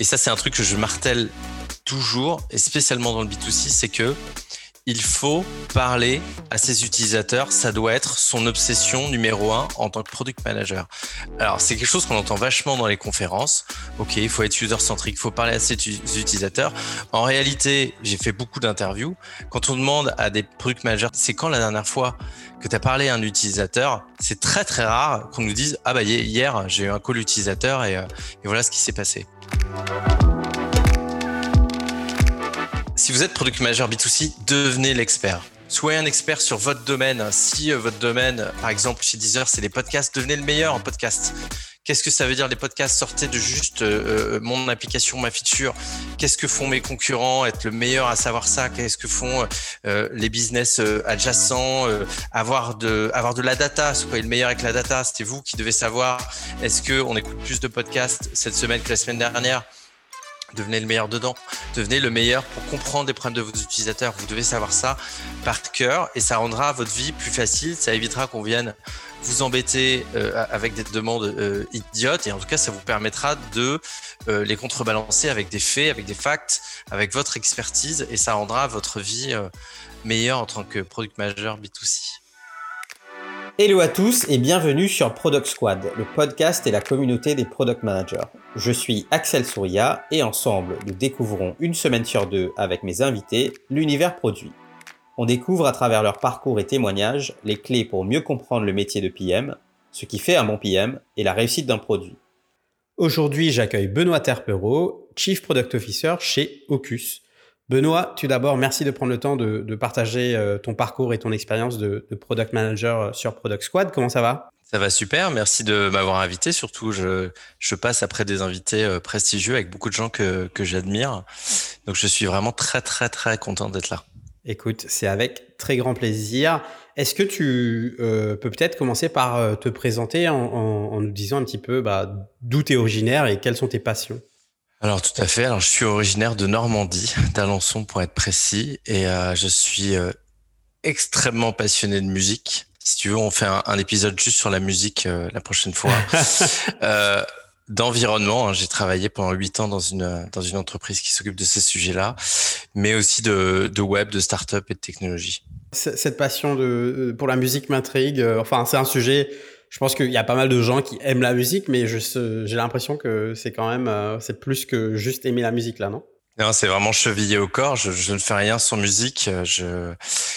Et ça, c'est un truc que je martèle toujours, et spécialement dans le B2C, c'est que il faut parler à ses utilisateurs. Ça doit être son obsession numéro un en tant que product manager. Alors, c'est quelque chose qu'on entend vachement dans les conférences. OK, il faut être user-centrique, il faut parler à ses utilisateurs. En réalité, j'ai fait beaucoup d'interviews. Quand on demande à des product managers, c'est quand la dernière fois que tu as parlé à un utilisateur, c'est très très rare qu'on nous dise Ah bah hier, j'ai eu un call utilisateur et, euh, et voilà ce qui s'est passé. Si vous êtes product manager B2C, devenez l'expert. Soyez un expert sur votre domaine. Si euh, votre domaine, par exemple chez Deezer, c'est les podcasts, devenez le meilleur en podcast. Qu'est-ce que ça veut dire? Les podcasts Sortez de juste euh, euh, mon application, ma feature. Qu'est-ce que font mes concurrents? Être le meilleur à savoir ça. Qu'est-ce que font les business adjacents Avoir de avoir de la data. Soyez le meilleur avec la data. C'était vous qui devez savoir. Est-ce que on écoute plus de podcasts cette semaine que la semaine dernière? Devenez le meilleur dedans, devenez le meilleur pour comprendre les problèmes de vos utilisateurs. Vous devez savoir ça par cœur et ça rendra votre vie plus facile. Ça évitera qu'on vienne vous embêter euh, avec des demandes euh, idiotes et en tout cas ça vous permettra de euh, les contrebalancer avec des faits, avec des facts, avec votre expertise et ça rendra votre vie meilleure en tant que product manager B2C. Hello à tous et bienvenue sur Product Squad, le podcast et la communauté des product managers. Je suis Axel Souria et ensemble, nous découvrons une semaine sur deux avec mes invités l'univers produit. On découvre à travers leur parcours et témoignages les clés pour mieux comprendre le métier de PM, ce qui fait un bon PM et la réussite d'un produit. Aujourd'hui, j'accueille Benoît Terpereau, Chief Product Officer chez Ocus, Benoît, tout d'abord, merci de prendre le temps de, partager euh, ton parcours et ton expérience de, product manager euh, sur Product Squad. Comment ça va? Ça va super. Merci de m'avoir invité. Surtout, je, passe après des invités euh, prestigieux avec beaucoup de gens que, j'admire. Donc, je suis vraiment très, très, très content d'être là. Écoute, c'est avec très grand plaisir. Est-ce que tu peux peut-être commencer par te présenter en, nous disant un petit peu bah, d'où tu es originaire et quelles sont tes passions? Alors tout à fait. Alors je suis originaire de Normandie, d'Alençon pour être précis, et euh, je suis euh, extrêmement passionné de musique. Si tu veux, on fait un, épisode juste sur la musique euh, la prochaine fois. D'environnement, hein. j'ai travaillé pendant huit ans dans une dans une entreprise qui s'occupe de ces sujets-là, mais aussi de, de web, de start-up et de technologie. Cette passion de pour la musique m'intrigue. Enfin, c'est un sujet je pense qu'il y a pas mal de gens qui aiment la musique, mais j'ai l'impression que c'est quand même, euh, c'est plus que juste aimer la musique là, non? Non, c'est vraiment chevillé au corps. Je, ne fais rien sans musique. Je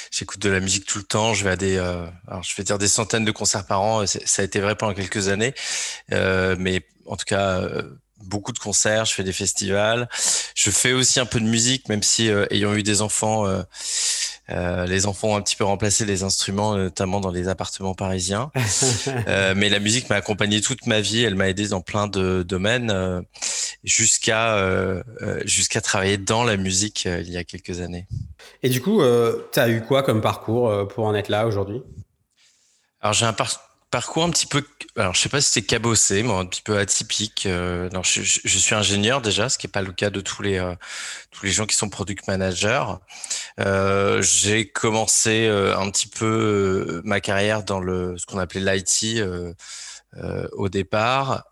j'écoute de la musique tout le temps. Je vais à des, euh, alors je vais dire des centaines de concerts par an. Ça a été vrai pendant quelques années, euh, mais en tout cas beaucoup de concerts. Je fais des festivals. Je fais aussi un peu de musique, même si ayant eu des enfants euh, les enfants ont un petit peu remplacé les instruments, notamment dans les appartements parisiens. euh, mais la musique m'a accompagné toute ma vie. Elle m'a aidé dans plein de domaines, euh, jusqu'à euh, jusqu'à travailler dans la musique il y a quelques années. Et du coup, tu as eu quoi comme parcours pour en être là aujourd'hui? Alors j'ai un parcours parcours un petit peu, alors je sais pas si c'est cabossé, mais un petit peu atypique. Euh, je, suis ingénieur déjà, ce qui n'est pas le cas de tous les euh, tous les gens qui sont product managers. Euh, j'ai commencé un petit peu ma carrière dans le ce qu'on appelait l'IT. au départ,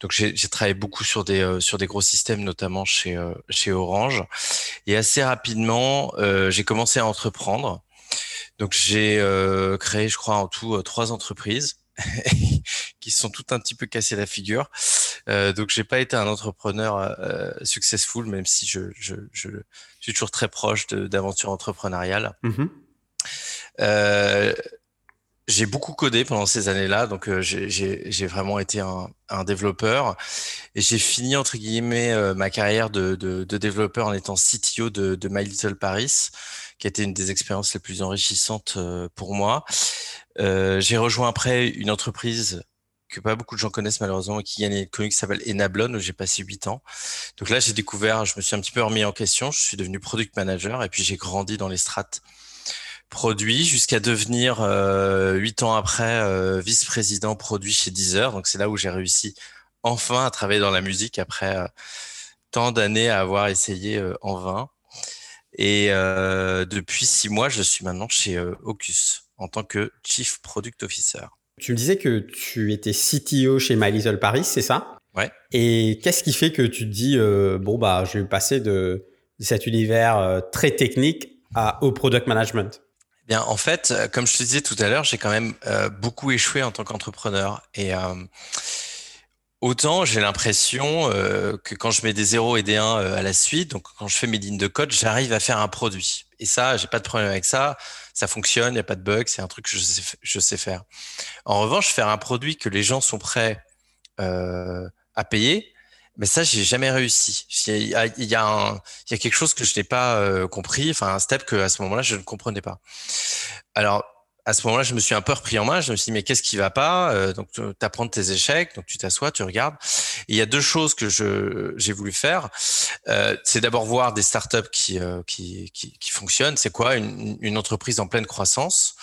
donc j'ai travaillé beaucoup sur des sur des gros systèmes, notamment chez chez Orange, et assez rapidement j'ai commencé à entreprendre. Donc j'ai euh, créé, je crois, en tout euh, trois entreprises qui se sont toutes un petit peu cassées la figure. Euh, donc j'ai pas été un entrepreneur euh, successful, même si je, je, je, suis toujours très proche d'aventures entrepreneuriales. Mmh j'ai beaucoup codé pendant ces années-là, donc euh, j'ai vraiment été un, un, développeur et j'ai fini entre guillemets ma carrière de, de, de, développeur en étant CTO de, de My Little Paris qui a été une des expériences les plus enrichissantes euh, pour moi. Euh, j'ai rejoint après une entreprise que pas beaucoup de gens connaissent malheureusement, qui est connue, qui s'appelle Enablon, où j'ai passé huit ans. Donc là, j'ai découvert, je me suis un petit peu remis en question, je suis devenu product manager et puis j'ai grandi dans les strates produits jusqu'à devenir euh, huit ans après vice-président produit chez Deezer. Donc c'est là où j'ai réussi enfin à travailler dans la musique après tant d'années à avoir essayé en vain. Et euh, depuis six mois, je suis maintenant chez euh, Ocus en tant que Chief Product Officer. Tu me disais que tu étais CTO chez My Little Paris, c'est ça? Ouais. Et qu'est-ce qui fait que tu te dis, euh, bon, bah, je vais passer de cet univers euh, très technique à, au product management? Bien, en fait, euh, comme je te disais tout à l'heure, j'ai quand même beaucoup échoué en tant qu'entrepreneur. Et autant j'ai l'impression que quand je mets des 0 et des 1 à la suite, donc quand je fais mes lignes de code, j'arrive à faire un produit. Et ça, j'ai pas de problème avec ça. Ça fonctionne, il n'y a pas de bug, c'est un truc que je sais, je sais, faire. En revanche, faire un produit que les gens sont prêts à payer, mais ça, j'ai jamais réussi. Il y a, quelque chose que je n'ai pas euh, compris, enfin un step que à ce moment-là je ne comprenais pas. Alors à ce moment-là, je me suis un peu repris en main. Je me suis dit mais qu'est-ce qui va pas? Euh, Donc tu apprends tes échecs, donc tu t'assois, tu regardes. il y a deux choses que j'ai voulu faire. Euh, c'est d'abord voir des startups qui, qui qui, qui fonctionnent. C'est quoi? Une, une, entreprise en pleine croissance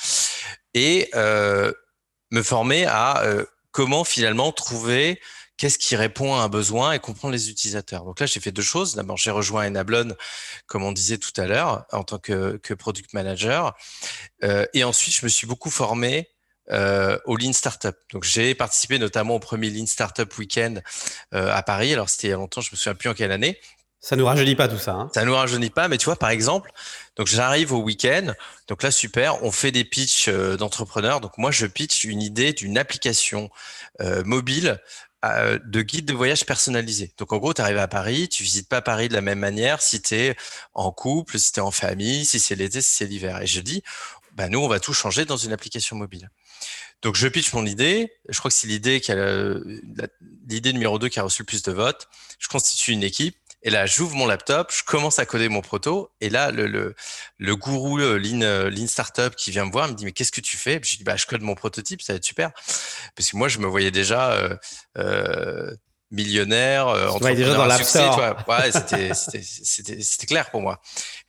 et me former à comment finalement trouver qu'est-ce qui répond à un besoin et comprendre les utilisateurs. Donc là, j'ai fait deux choses. D'abord, j'ai rejoint Enablon, comme on disait tout à l'heure, en tant que, que product manager. Euh, et ensuite, je me suis beaucoup formé euh, au Lean Startup. Donc j'ai participé notamment au premier Lean Startup Weekend euh, à Paris. Alors c'était il y a longtemps, je me souviens plus en quelle année. Ça nous rajeunit pas tout ça. Hein. Ça nous rajeunit pas, mais tu vois, par exemple, donc j'arrive au week-end, donc là super, on fait des pitchs euh, d'entrepreneurs. Donc moi je pitch une idée d'une application mobile de guide de voyage personnalisé. Donc en gros, tu arrives à Paris, tu visites pas Paris de la même manière si tu es en couple, si tu es en famille, si c'est l'été, si c'est l'hiver. Et je dis, bah nous, on va tout changer dans une application mobile. Donc je pitch mon idée. Je crois que c'est l'idée qui a l'idée numéro 2 qui a reçu le plus de votes. Je constitue une équipe et là, j'ouvre mon laptop, je commence à coder mon proto. Et là, le, le, le gourou le Lean, euh, Lean Startup qui vient me voir me dit, mais qu'est-ce que tu fais? Je dis, bah, je code mon prototype, ça va être super. Parce que moi, je me voyais déjà euh, euh, millionnaire, euh, entrepreneur dans succès. Ouais, c'était clair pour moi.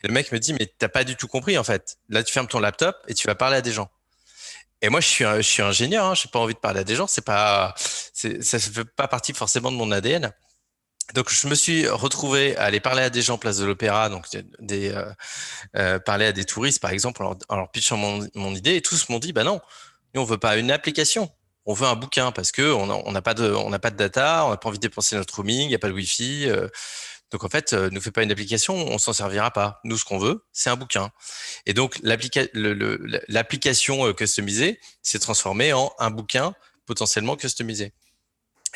Et le mec me dit, mais t'as pas du tout compris, en fait. Là, tu fermes ton laptop et tu vas parler à des gens. Et moi, je suis, un, je suis ingénieur, hein, j'ai pas envie de parler à des gens. C'est pas, ça ne fait pas partie forcément de mon ADN. Donc je me suis retrouvé à aller parler à des gens place de l'Opéra, donc des, euh, euh, parler à des touristes par exemple en leur, pitchant mon, idée, et tous m'ont dit bah non, nous on veut pas une application, on veut un bouquin parce que on n'a pas de on n'a pas de data, on n'a pas envie de dépenser notre roaming, il n'y a pas de wifi, euh, donc en fait euh, ne fait pas une application, on s'en servira pas. Nous ce qu'on veut c'est un bouquin, et donc l'application euh, customisée s'est transformée en un bouquin potentiellement customisé.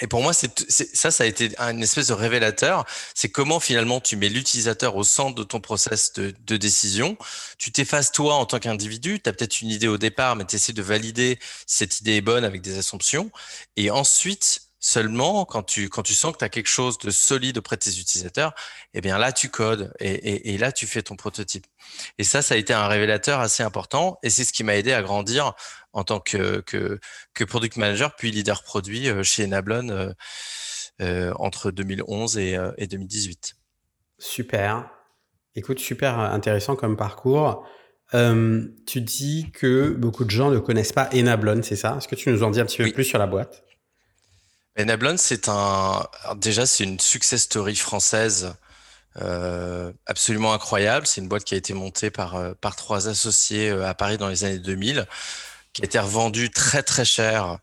Et pour moi, c'est, ça, ça a été une espèce de révélateur. C'est comment finalement tu mets l'utilisateur au centre de ton process de, décision. Tu t'effaces toi en tant qu'individu. Tu as peut-être une idée au départ, mais tu essaies de valider si cette idée est bonne avec des assumptions. Et ensuite, Seulement, quand tu, quand tu sens que tu as quelque chose de solide auprès de tes utilisateurs, eh bien là, tu codes et, et, là, tu fais ton prototype. Et ça, ça a été un révélateur assez important et c'est ce qui m'a aidé à grandir en tant que, que, que, product manager puis leader produit euh, chez Enablon euh, euh, entre 2011 et, euh, et 2018. Super. Écoute, super intéressant comme parcours. Euh, tu dis que beaucoup de gens ne connaissent pas Enablon, c'est ça? Est-ce que tu nous en dis un petit peu plus sur la boîte? Enablon, c'est un. déjà, c'est une success story française euh, absolument incroyable. C'est une boîte qui a été montée par, par trois associés à Paris dans les années 2000, qui a été revendue très très cher.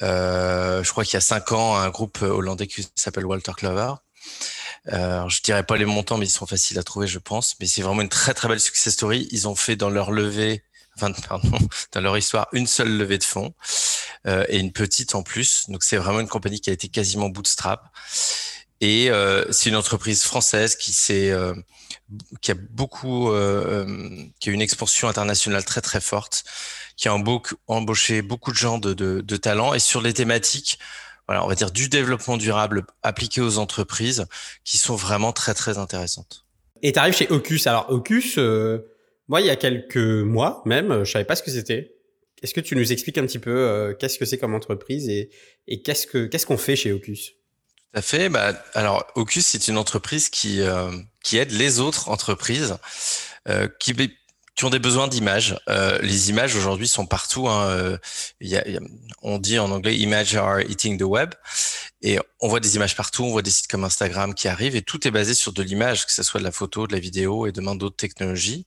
Euh, je crois qu'il y a cinq ans, à un groupe hollandais qui s'appelle Walter Clover. Euh, je dirais pas les montants, mais ils sont faciles à trouver, je pense. Mais c'est vraiment une très très belle success story. Ils ont fait dans leur levée enfin, pardon, dans leur histoire, une seule levée de fonds euh, et une petite en plus. Donc c'est vraiment une compagnie qui a été quasiment bootstrap. Et euh, c'est une entreprise française qui s'est, euh, qui a beaucoup, euh, euh, qui a une expansion internationale très très forte, qui a embauché beaucoup de gens de, de, de talent et sur les thématiques. Voilà, on va dire du développement durable appliqué aux entreprises qui sont vraiment très très intéressantes. Et tu arrives chez Ocus. Alors Ocus, euh, moi, il y a quelques mois même, je savais pas ce que c'était. Est-ce que tu nous expliques un petit peu euh, qu'est-ce que c'est comme entreprise et, et qu'est-ce que qu'est-ce qu'on fait chez Ocus? Tout à fait. Bah, alors, Ocus, c'est une entreprise qui euh, qui aide les autres entreprises euh, qui qui ont des besoins d'images. Euh, les images aujourd'hui sont partout. Hein. Euh, on dit en anglais "images are eating the web", et on voit des images partout. On voit des sites comme Instagram qui arrivent, et tout est basé sur de l'image, que ce soit de la photo, de la vidéo et demain d'autres technologies.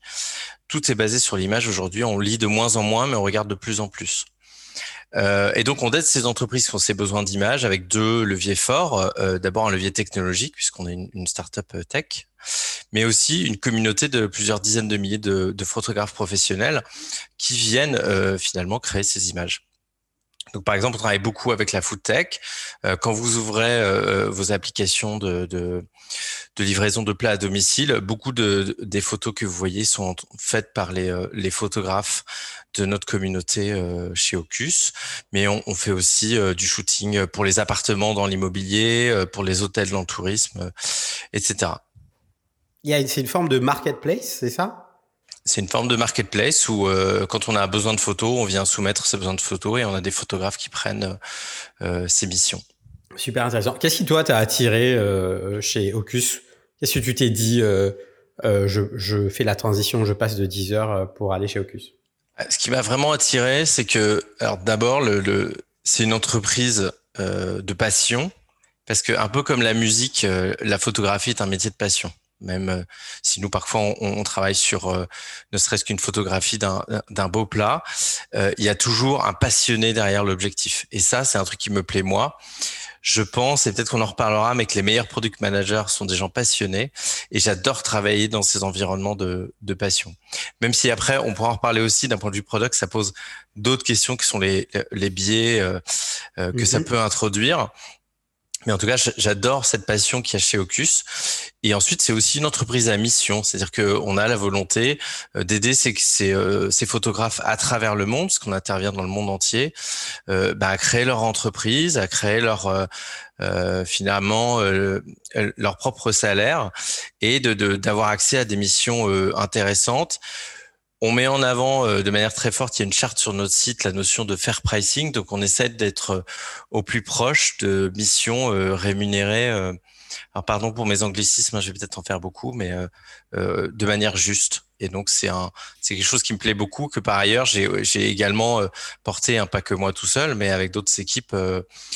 Tout est basé sur l'image aujourd'hui. On lit de moins en moins, mais on regarde de plus en plus. Euh, et donc, on aide ces entreprises qui ont ces besoins d'image avec deux leviers forts. D'abord, un levier technologique, puisqu'on est une, une startup tech, mais aussi une communauté de plusieurs dizaines de milliers de, de photographes professionnels qui viennent euh, finalement créer ces images. Donc, par exemple, on travaille beaucoup avec la food tech. Euh, quand vous ouvrez euh, vos applications de, de, de, livraison de plats à domicile, beaucoup de, des photos que vous voyez sont faites par les, euh, les photographes de notre communauté euh, chez Ocus. Mais on, on fait aussi euh, du shooting pour les appartements dans l'immobilier, pour les hôtels dans le tourisme, etc. C'est une forme de marketplace, c'est ça? C'est une forme de marketplace où euh, quand on a besoin de photos, on vient soumettre ses besoins de photos et on a des photographes qui prennent euh, ces missions. Super intéressant. Qu'est-ce qui toi t'a attiré euh, chez Ocus? Qu'est-ce que tu t'es dit euh, euh, je, je, fais la transition, je passe de 10 heures pour aller chez Ocus? Ce qui m'a vraiment attiré, c'est que alors d'abord le, le c'est une entreprise de passion parce que un peu comme la musique, la photographie est un métier de passion même euh, si nous parfois on, on travaille sur euh, ne serait-ce qu'une photographie d'un beau plat, euh, il y a toujours un passionné derrière l'objectif. Et ça, c'est un truc qui me plaît moi. Je pense, et peut-être qu'on en reparlera, mais que les meilleurs product managers sont des gens passionnés. Et j'adore travailler dans ces environnements de, de, passion. Même si après, on pourra en reparler aussi d'un point de vue product, ça pose d'autres questions qui sont les, les biais euh, que mm -hmm. ça mm-hmm. peut introduire. Mais en tout cas, j'adore cette passion qu'il y a chez Ocus. Et ensuite, c'est aussi une entreprise à mission, c'est-à-dire qu'on a la volonté euh, d'aider ces, ces, euh, ces, photographes à travers le monde, parce qu'on intervient dans le monde entier, euh, bah, à créer leur entreprise, à créer leur euh, euh finalement leur propre salaire et de d'avoir accès à des missions intéressantes on met en avant euh, de manière très forte, il y a une charte sur notre site, la notion de fair pricing. Donc, on essaie d'être euh, au plus proche de missions euh, rémunérées. alors, pardon pour mes anglicismes, hein, je vais peut-être en faire beaucoup, mais de manière juste. Et donc, c'est un, quelque chose qui me plaît beaucoup. Que par ailleurs, j'ai, également porté, un pas que moi tout seul, mais avec d'autres équipes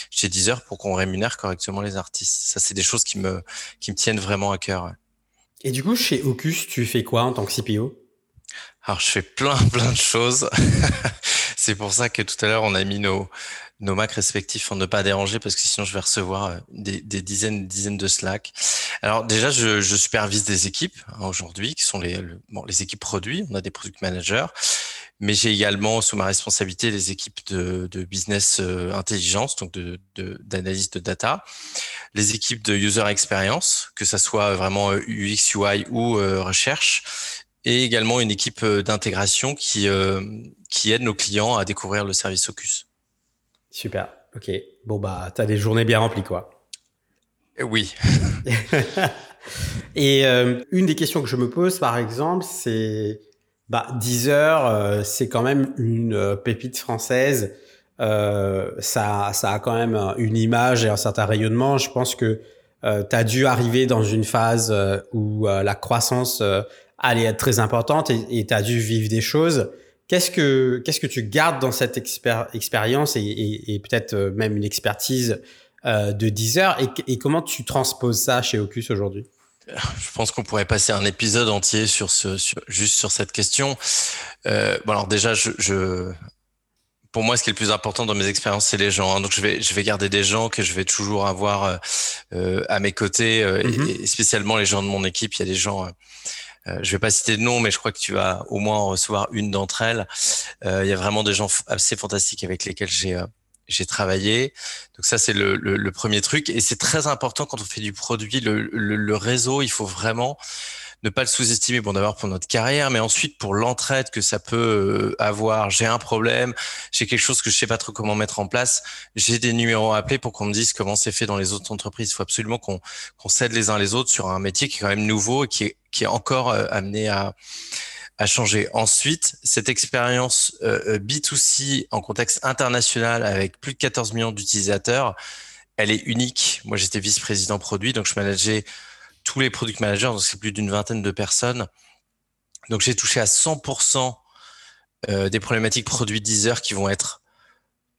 chez Deezer pour qu'on rémunère correctement les artistes. Ça, c'est des choses qui me, qui me tiennent vraiment à cœur. Et du coup, chez Ocus, tu fais quoi en tant que CPO alors, je fais plein, plein de choses. c'est pour ça que tout à l'heure, on a mis nos, nos Macs respectifs en ne pas déranger parce que sinon, je vais recevoir euh, des, des dizaines, dizaines de Slack. Alors, déjà, je, supervise des équipes hein, aujourd'hui qui sont les, le, bon, les équipes produits. On a des product managers. Mais j'ai également sous ma responsabilité les équipes de, business euh, intelligence, donc d'analyse de, de, de, data, les équipes de user experience, que ça soit vraiment UX, UI ou euh, recherche, et également une équipe euh, d'intégration qui, euh, qui aide nos clients à découvrir le service Ocus. Super, ok. Bon, bah, tu as des journées bien remplies, quoi. Oui. et euh, une des questions que je me pose, par exemple, c'est bah, Deezer, euh, c'est quand même une euh, pépite française. ça, ça a quand même une image et un certain rayonnement. Je pense que tu as dû arriver dans une phase où la croissance allait être très importante et tu as dû vivre des choses. Qu'est-ce que qu'est-ce que tu gardes dans cette expér expérience et, et, et peut-être euh, même une expertise euh, de 10 heures et, et, comment tu transposes ça chez Ocus aujourd'hui? Je pense qu'on pourrait passer un épisode entier sur ce, sur, juste sur cette question. Euh, bon alors déjà, je, je, pour moi, ce qui est le plus important dans mes expériences, c'est les gens. Hein. Donc, je vais, je vais garder des gens que je vais toujours avoir euh, à mes côtés, euh, mm -hmm. et, et, spécialement les gens de mon équipe. Il y a des gens euh, je vais pas citer de nom, mais je crois que tu vas au moins en recevoir une d'entre elles. Euh, il y a vraiment des gens assez fantastiques avec lesquels j'ai euh, j'ai travaillé. Donc ça, c'est le, le, le, premier truc. Et c'est très important quand on fait du produit, le, le, le réseau, il faut vraiment ne pas le sous-estimer. Bon, d'abord pour notre carrière, mais ensuite pour l'entraide que ça peut euh, avoir. J'ai un problème, j'ai quelque chose que je sais pas trop comment mettre en place. J'ai des numéros à appeler pour qu'on me dise comment c'est fait dans les autres entreprises. Il faut absolument qu'on qu'on s'aide les uns les autres sur un métier qui est quand même nouveau et qui est, qui est encore euh, amené à à changer. Ensuite, cette expérience euh, B2C en contexte international avec plus de 14 millions d'utilisateurs, elle est unique. Moi, j'étais vice-président produit, donc je manageais tous les product managers, donc c'est plus d'une vingtaine de personnes. Donc j'ai touché à 100% euh, des problématiques produits Deezer qui vont être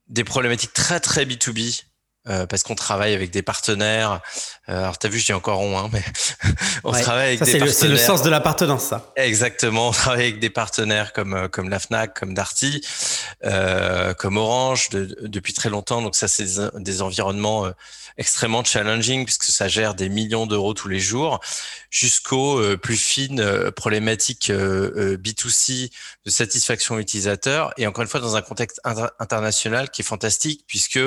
des problématiques très très B2B euh, parce qu'on travaille avec des partenaires. Euh, alors, tu as vu, je dis encore on, hein, mais on travaille avec des partenaires. C'est le sens de l'appartenance, ça. Exactement. On travaille avec des partenaires comme euh, comme la Fnac, comme Darty, euh, comme Orange de, depuis très longtemps. Donc ça, c'est des, des, environnements euh, extrêmement challenging puisque ça gère des millions d'euros tous les jours, jusqu'aux plus fines problématiques B2C de satisfaction utilisateur. Et encore une fois, dans un contexte international qui est fantastique puisque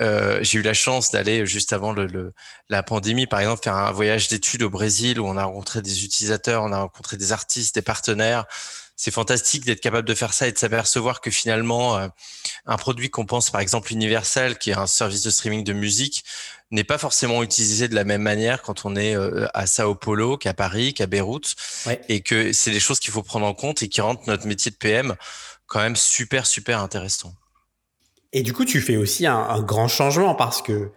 euh, j'ai eu la chance d'aller juste avant le, la pandémie, par exemple, faire un voyage d'études au Brésil où on a rencontré des utilisateurs, on a rencontré des artistes, des partenaires. C'est fantastique d'être capable de faire ça et de s'apercevoir que finalement, euh, un produit qu'on pense par exemple universel, qui est un service de streaming de musique, n'est pas forcément utilisé de la même manière quand on est euh, à Sao Paulo qu'à Paris, qu'à Beyrouth, et que c'est des choses qu'il faut prendre en compte et qui rendent notre métier de PM quand même super super intéressant. Et du coup, tu fais aussi un, grand changement parce que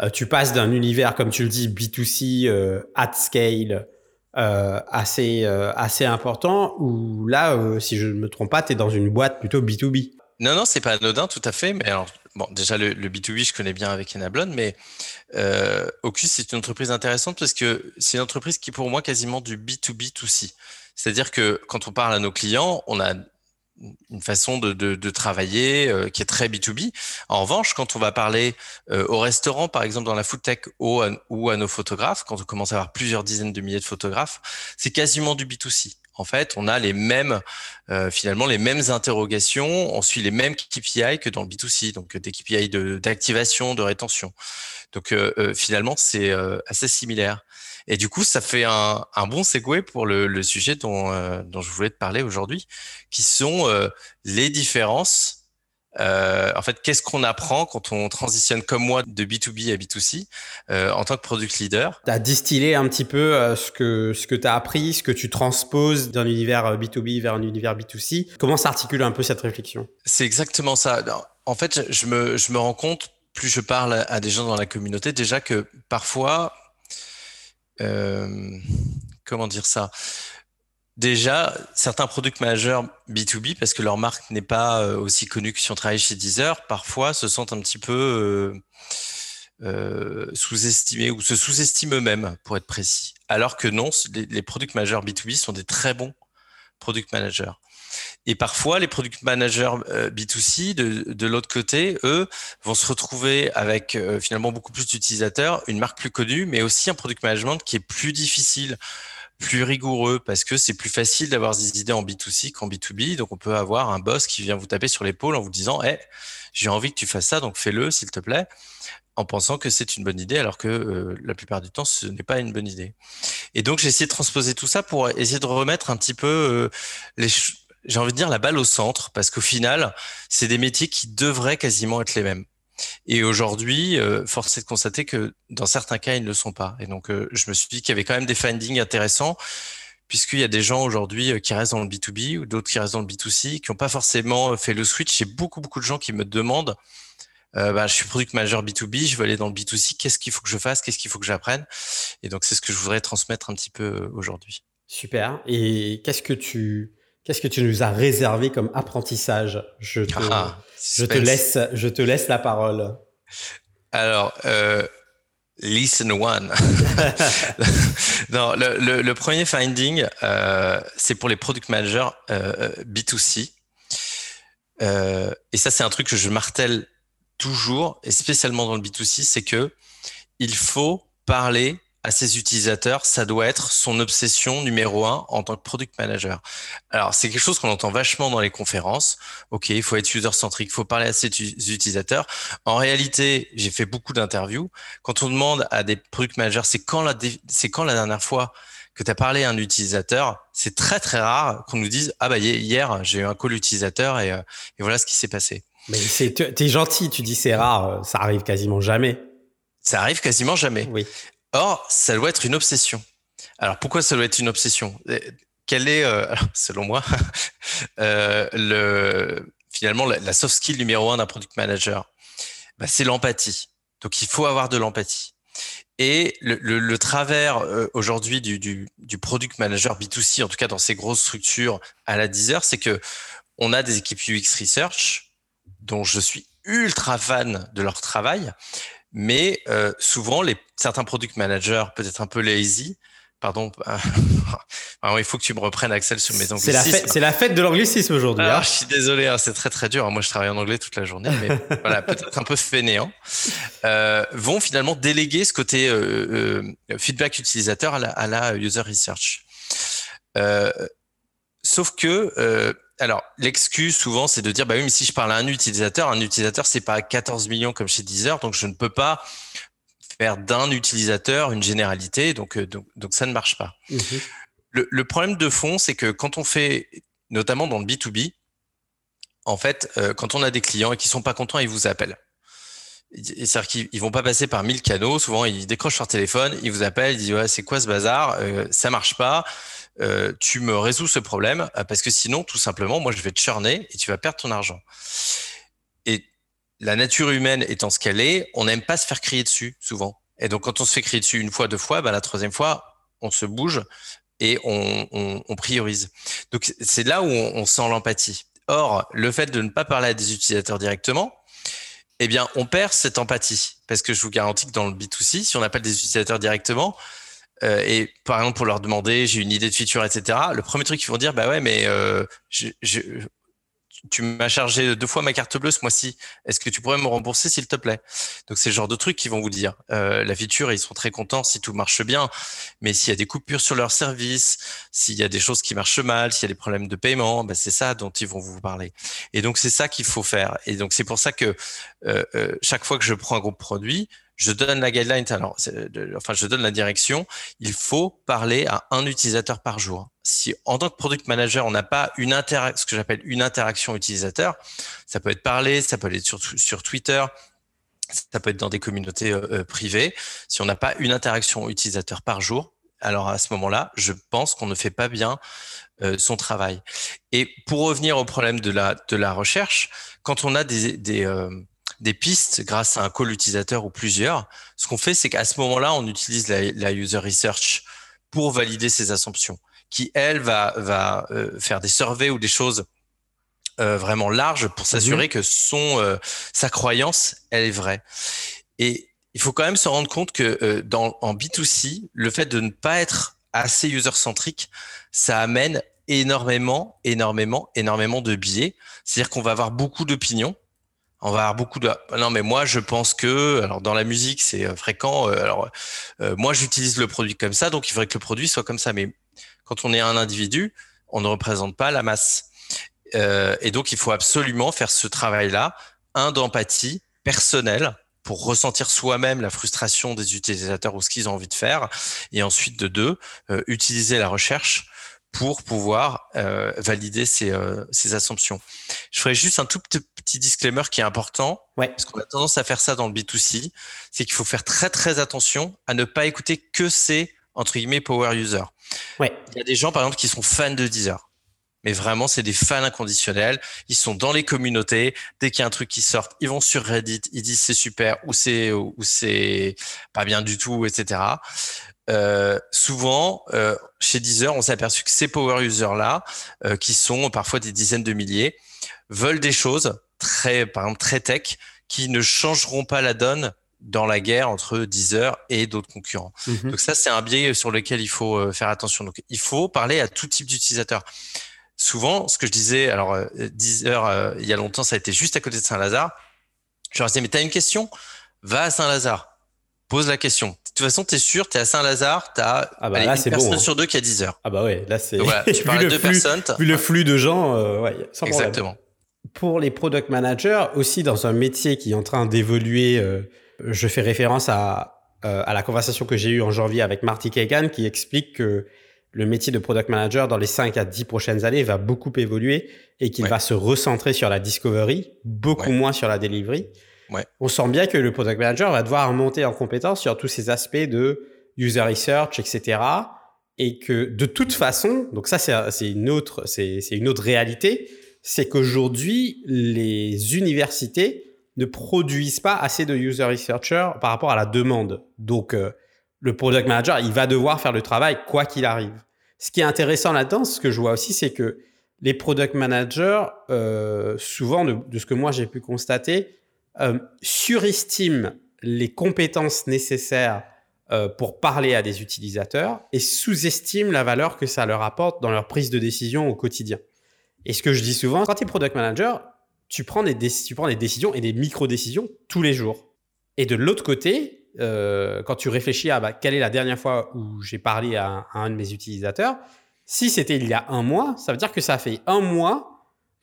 euh, tu passes d'un univers, comme tu le dis, B2C, euh, at scale, euh, assez, assez important, où là, si je ne me trompe pas, tu es dans une boîte plutôt B2B. Non, non, c'est pas anodin, tout à fait. Mais alors, bon, déjà, le, B2B, je connais bien avec Enablon, mais Ocus, c'est une entreprise intéressante parce que c'est une entreprise qui, pour moi, quasiment du B2B2C. C'est-à-dire que quand on parle à nos clients, on a une façon de, de, de travailler euh, qui est très B2B. En revanche, quand on va parler euh, au restaurant, par exemple dans la food tech ou à, nos photographes, quand on commence à avoir plusieurs dizaines de milliers de photographes, c'est quasiment du B2C. En fait, on a les mêmes, euh, finalement, les mêmes interrogations. On suit les mêmes KPI que dans le B2C, donc des KPI d'activation, de, de, rétention. Donc, finalement, c'est assez similaire. Et du coup, ça fait un, un bon segue pour le, le sujet dont, euh, dont, je voulais te parler aujourd'hui, qui sont euh, les différences. Euh, en fait, qu'est-ce qu'on apprend quand on transitionne comme moi de B2B à B2C euh, en tant que product leader? Tu as distillé un petit peu ce que, ce que tu as appris, ce que tu transposes d'un univers B2B vers un univers B2C. Comment s'articule un peu cette réflexion? C'est exactement ça. En fait, je me, je me rends compte, plus je parle à des gens dans la communauté, déjà que parfois, euh, comment dire ça? Déjà, certains product managers B2B, parce que leur marque n'est pas euh, aussi connue que si on travaille chez Deezer, parfois se sentent un petit peu euh, sous-estimés ou se sous-estiment eux-mêmes, pour être précis. Alors que non, les, les product managers B2B sont des très bons product managers. Et parfois, les product managers euh, B2C, de, de l'autre côté, eux, vont se retrouver avec euh, finalement beaucoup plus d'utilisateurs, une marque plus connue, mais aussi un product management qui est plus difficile plus rigoureux parce que c'est plus facile d'avoir des idées en B2C qu'en B2B. Donc, on peut avoir un boss qui vient vous taper sur l'épaule en vous disant, hey, j'ai envie que tu fasses ça, donc fais-le, s'il te plaît en pensant que c'est une bonne idée, alors que euh, la plupart du temps, ce n'est pas une bonne idée. Et donc, j'ai essayé de transposer tout ça pour essayer de remettre un petit peu euh, les, j'ai envie de dire la balle au centre, parce qu'au final, c'est des métiers qui devraient quasiment être les mêmes. Et aujourd'hui, euh, force est de constater que dans certains cas, ils ne le sont pas. Et donc, euh, je me suis dit qu'il y avait quand même des findings intéressants, puisqu'il y a des gens aujourd'hui euh, qui restent dans le B2B ou d'autres qui restent dans le B2C, qui n'ont pas forcément fait le switch. J'ai beaucoup, beaucoup de gens qui me demandent, euh, bah, je suis product manager B2B, je veux aller dans le B2C, qu'est-ce qu'il faut que je fasse, qu'est-ce qu'il faut que j'apprenne? Et donc, c'est ce que je voudrais transmettre un petit peu aujourd'hui. Super. Et qu'est-ce que tu Qu'est-ce que tu nous as réservé comme apprentissage? Je te, ah, je, te laisse, je te laisse la parole. Alors, euh, listen one. non, le, le, premier finding, euh, c'est pour les product managers euh, B2C. Euh, et ça, c'est un truc que je martèle toujours, et spécialement dans le B2C, c'est que il faut parler à ses utilisateurs, ça doit être son obsession numéro un en tant que product manager. Alors, c'est quelque chose qu'on entend vachement dans les conférences. OK, il faut être user-centrique, il faut parler à ses utilisateurs. En réalité, j'ai fait beaucoup d'interviews. Quand on demande à des product managers, c'est quand la, c'est quand la dernière fois que tu as parlé à un utilisateur, c'est très très rare qu'on nous dise ah bah hier j'ai eu un call utilisateur et, euh, et voilà ce qui s'est passé. Mais c'est t'es gentil, tu dis c'est rare, ça arrive quasiment jamais. Ça arrive quasiment jamais. Oui. Or, ça doit être une obsession. Alors, pourquoi ça doit être une obsession? Quelle est, euh, selon moi, euh, le, finalement la, soft skill numéro un d'un product manager? Bah, C'est l'empathie. Donc, il faut avoir de l'empathie. Et le, travers euh, aujourd'hui du, du, du, product manager B2C, en tout cas dans ces grosses structures à la Deezer, c'est que on a des équipes UX Research dont je suis ultra fans de leur travail, mais euh, souvent les certains product managers, peut-être un peu lazy, pardon, il faut que tu me reprennes Axel sur mes anglicismes. C'est la, fête de l'anglicisme aujourd'hui. Hein. Je suis désolé, hein, c'est très très dur. Moi, je travaille en anglais toute la journée, mais voilà, peut-être un peu fainéant. Euh, vont finalement déléguer ce côté euh, euh, feedback utilisateur à la, à la user research. Euh, sauf que euh, alors, l'excuse souvent, c'est de dire, bah oui, mais si je parle à un utilisateur, un utilisateur, c'est pas 14 millions comme chez Deezer, donc je ne peux pas faire d'un utilisateur une généralité, donc, euh, donc, donc, ça ne marche pas. Mhm. Le, le, problème de fond, c'est que quand on fait, notamment dans le B2B, en fait, euh, quand on a des clients et qui sont pas contents, ils vous appellent. C'est-à-dire qu'ils vont pas passer par mille canaux. Souvent, ils décrochent leur téléphone, ils vous appellent, ils disent ouais, c'est quoi ce bazar? Euh, Ça marche pas. Euh, tu me résous ce problème euh, parce que sinon, tout simplement, moi, je vais te churner et tu vas perdre ton argent. Et la nature humaine étant ce qu'elle est, on n'aime pas se faire crier dessus souvent. Et donc, quand on se fait crier dessus une fois, deux fois, bah, la troisième fois, on se bouge et on, priorise. Donc, c'est là où on sent l'empathie. Or, le fait de ne pas parler à des utilisateurs directement, eh bien, on perd cette empathie. Parce que je vous garantis que dans le B2C, si on appelle des utilisateurs directement, euh, et par exemple pour leur demander j'ai une idée de feature etc le premier truc qu'ils vont dire bah ouais mais euh, je, je, tu m'as chargé deux fois ma carte bleue ce mois-ci. Est-ce que tu pourrais me rembourser s'il te plaît? Donc c'est le genre de trucs qu'ils vont vous dire. Euh, la feature, ils seront très contents si tout marche bien, mais s'il y a des coupures sur leur service, s'il y a des choses qui marchent mal, s'il y a des problèmes de paiement, ben c'est ça dont ils vont vous parler. Et donc c'est ça qu'il faut faire. Et donc c'est pour ça que euh, euh, chaque fois que je prends un groupe produit, je donne la guideline, alors, enfin, je donne la direction. Il faut parler à un utilisateur par jour. Si en tant que product manager, on n'a pas une ce que j'appelle une interaction utilisateur, ça peut être parler, ça peut être sur, Twitter, ça peut être dans des communautés euh, euh, privées. Si on n'a pas une interaction utilisateur par jour, alors à ce moment-là, je pense qu'on ne fait pas bien euh, son travail. Et pour revenir au problème de la la recherche, quand on a des, pistes grâce à un call utilisateur ou plusieurs. Ce qu'on fait, c'est qu'à ce moment-là, on utilise la, user research pour valider ces assumptions, qui elle va, va euh, faire des surveys ou des choses euh, vraiment larges pour s'assurer mhm. que son euh, sa croyance elle est vraie. Et il faut quand même se rendre compte que dans en B2C, le fait de ne pas être assez user-centrique, ça amène énormément, énormément, énormément de biais. C'est-à-dire qu'on va avoir beaucoup d'opinions on va avoir beaucoup de non mais moi je pense que alors dans la musique c'est fréquent alors euh, moi j'utilise le produit comme ça donc il faudrait que le produit soit comme ça mais quand on est un individu on ne représente pas la masse et donc il faut absolument faire ce travail là un d'empathie personnelle pour ressentir soi-même la frustration des utilisateurs ou ce qu'ils ont envie de faire et ensuite de deux utiliser la recherche pour pouvoir euh, valider ces, euh, ces, assumptions. Je ferai juste un tout petit disclaimer qui est important, ouais. parce qu'on a tendance à faire ça dans le B2C, c'est qu'il faut faire très très attention à ne pas écouter que ces entre guillemets power users. Ouais. Il y a des gens par exemple qui sont fans de Deezer. Mais vraiment, c'est des fans inconditionnels. Ils sont dans les communautés. Dès qu'il y a un truc qui sort, ils vont sur Reddit, ils disent c'est super ou c'est ou c'est pas bien du tout, etc. Euh, souvent, euh, chez Deezer, on s'est aperçu que ces power users-là, euh, qui sont parfois des dizaines de milliers, veulent des choses très, par exemple, très tech, qui ne changeront pas la donne dans la guerre entre Deezer et d'autres concurrents. Mhm. Donc ça, c'est un biais sur lequel il faut euh, faire attention. Donc il faut parler à tout type d'utilisateurs. Souvent, ce que je disais, alors euh, Deezer, il y a longtemps, ça a été juste à côté de Saint-Lazare. Je leur disais, mais t'as une question? Va à Saint-Lazare pose la question. De toute façon, tu es sûr, tu es à Saint-Lazare, tu as ah bah une personne sur deux qui a 10 heures. Ah bah ouais, là c'est. tu parles de deux personnes. Vu le flux de gens, euh, ouais, sans Exactement. Pour les product managers, aussi dans un métier qui est en train d'évoluer, euh, je fais référence à, euh, à la conversation que j'ai eue en janvier avec Marty Kagan qui explique que le métier de product manager dans les 5 à 10 prochaines années va beaucoup évoluer et qu'il va se recentrer sur la discovery, beaucoup moins sur la delivery. On sent bien que le product manager va devoir monter en compétence sur tous ces aspects de user research, etc. Et que de toute façon, donc ça c'est une autre, c'est une autre réalité, c'est qu'aujourd'hui les universités ne produisent pas assez de user researchers par rapport à la demande. Donc euh, le product manager, il va devoir faire le travail quoi qu'il arrive. Ce qui est intéressant là-dedans, ce que je vois aussi, c'est que les product managers, euh, souvent de, ce que moi j'ai pu constater, euh, surestiment les compétences nécessaires pour parler à des utilisateurs et sous-estiment la valeur que ça leur apporte dans leur prise de décision au quotidien. Et ce que je dis souvent, quand tu es product manager, tu prends, des décisions et des micro-décisions tous les jours. Et de l'autre côté, euh, quand tu réfléchis à bah, quelle est la dernière fois où j'ai parlé à, un de mes utilisateurs, si c'était il y a un mois, ça veut dire que ça fait un mois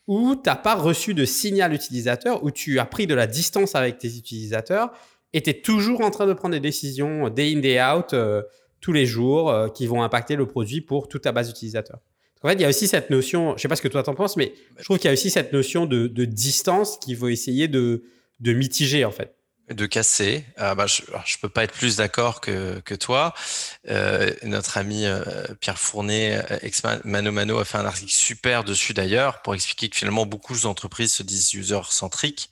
où tu n'as pas reçu de signal utilisateur, où tu as pris de la distance avec tes utilisateurs et tu es toujours en train de prendre des décisions day in, day out, euh, tous les jours, euh, qui vont impacter le produit pour toute ta base utilisateur. En fait, il y a aussi cette notion, je sais pas ce que toi t'en penses, mais je trouve qu'il y a aussi cette notion de, distance qu'il faut essayer de mitiger en fait de casser. Ah bah, je ne peux pas être plus d'accord que, que toi. Euh, notre ami euh, Pierre Fournet, euh, ex Mano Mano, a fait un article super dessus d'ailleurs pour expliquer que finalement beaucoup d'entreprises se disent user-centriques,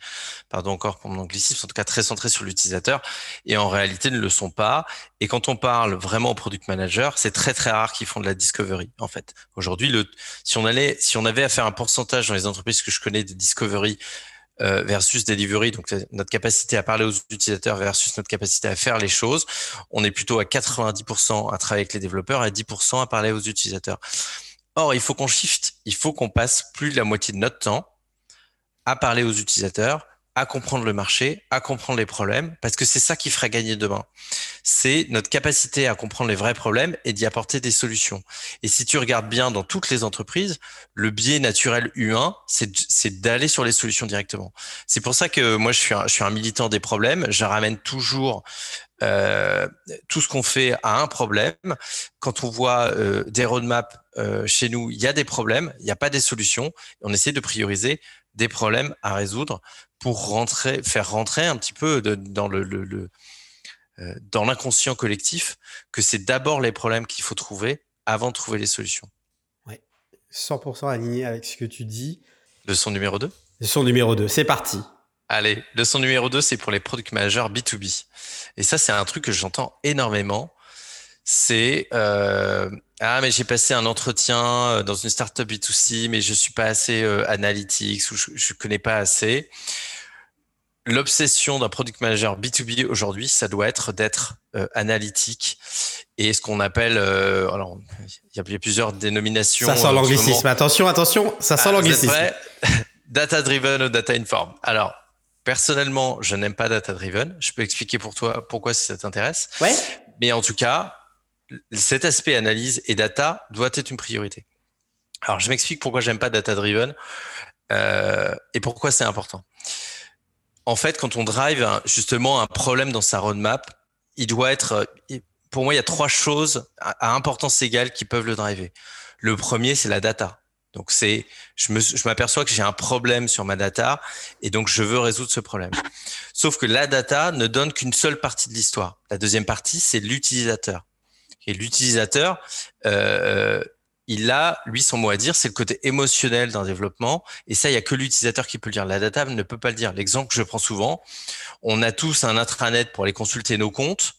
pardon encore pour mon anglicisme, en tout cas très centrées sur l'utilisateur, et en réalité ne le sont pas. Et quand on parle vraiment au product manager, c'est très très rare qu'ils font de la discovery en fait. Aujourd'hui, si on allait, si on avait à faire un pourcentage dans les entreprises que je connais de discovery euh, versus delivery, donc notre capacité à parler aux utilisateurs versus notre capacité à faire les choses, on est plutôt à 90% à travailler avec les développeurs et 10% à parler aux utilisateurs. Or, il faut qu'on shift, il faut qu'on passe plus de la moitié de notre temps à parler aux utilisateurs à comprendre le marché, à comprendre les problèmes, parce que c'est ça qui fera gagner demain. C'est notre capacité à comprendre les vrais problèmes et d'y apporter des solutions. Et si tu regardes bien dans toutes les entreprises, le biais naturel U1, c'est d'aller sur les solutions directement. C'est pour ça que moi, je suis un, militant des problèmes. Je ramène toujours euh, tout ce qu'on fait à un problème. Quand on voit euh, des roadmaps euh, chez nous, il y a des problèmes, il n'y a pas des solutions. On essaie de prioriser des problèmes à résoudre pour rentrer, faire rentrer un petit peu dans le, le, euh, dans l'inconscient collectif que c'est d'abord les problèmes qu'il faut trouver avant de trouver les solutions. Oui, 100% aligné avec ce que tu dis. Leçon numéro 2 Leçon numéro 2, c'est parti. Allez, leçon numéro 2, c'est pour les product managers B2B. Et ça, c'est un truc que j'entends énormément c'est euh, ah mais j'ai passé un entretien euh, dans une startup B2C mais je suis pas assez euh, analytics ou je, je connais pas assez. L'obsession d'un product manager B2B aujourd'hui, ça doit être d'être analytique et ce qu'on appelle alors il y a plusieurs dénominations. Ça sent l'anglicisme. Attention, attention, ça sent ah, l'anglicisme. data driven ou data informed. Alors personnellement, je n'aime pas data driven. Je peux expliquer pour toi pourquoi si ça t'intéresse. Ouais. Mais en tout cas, cet aspect analyse et data doit être une priorité. Alors, je m'explique pourquoi j'aime pas data driven euh, et pourquoi c'est important. En fait, quand on drive justement un problème dans sa roadmap, il doit être, pour moi, il y a trois choses à, importance égale qui peuvent le driver. Le premier, c'est la data. Donc c'est, je m'aperçois que j'ai un problème sur ma data et donc je veux résoudre ce problème. Sauf que la data ne donne qu'une seule partie de l'histoire. La deuxième partie, c'est l'utilisateur. Et l'utilisateur, euh, il a, lui, son mot à dire, c'est le côté émotionnel d'un développement. Et ça, il y a que l'utilisateur qui peut le dire. La data ne peut pas le dire. L'exemple que je prends souvent, on a tous un intranet pour aller consulter nos comptes.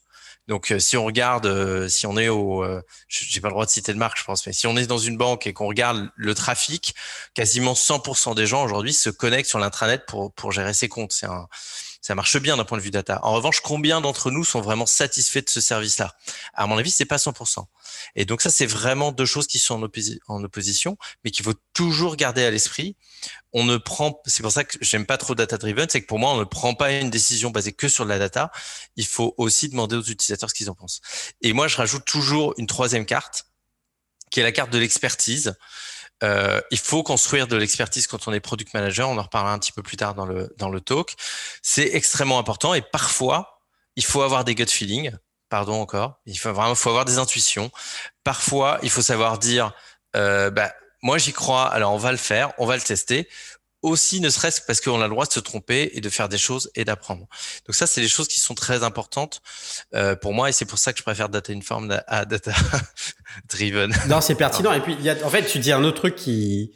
Donc, euh, si on regarde, euh, si on est au, euh, j'ai pas le droit de citer de marque, je pense, mais si on est dans une banque et qu'on regarde le trafic, quasiment 100% des gens aujourd'hui se connectent sur l'intranet pour pour gérer ses comptes. Ça marche bien d'un point de vue data. En revanche, combien d'entre nous sont vraiment satisfaits de ce service-là? À mon avis, c'est pas 100%. Et donc ça, c'est vraiment deux choses qui sont en, opposition, mais qu'il faut toujours garder à l'esprit. On ne prend, c'est pour ça que j'aime pas trop data driven, c'est que pour moi, on ne prend pas une décision basée que sur de la data. Il faut aussi demander aux utilisateurs ce qu'ils en pensent. Et moi, je rajoute toujours une troisième carte, qui est la carte de l'expertise. Euh, il faut construire de l'expertise quand on est product manager. On en reparlera un petit peu plus tard dans le, dans le talk. C'est extrêmement important et parfois, il faut avoir des gut feelings. Pardon encore. Il faut vraiment faut avoir des intuitions. Parfois, il faut savoir dire, euh, bah, moi j'y crois, alors on va le faire, on va le tester aussi ne serait-ce parce qu'on a le droit de se tromper et de faire des choses et d'apprendre. Donc ça, c'est des choses qui sont très importantes euh, pour moi et c'est pour ça que je préfère data informed à data driven. Non, c'est pertinent. Et puis, y a, en fait, tu dis un autre truc qui,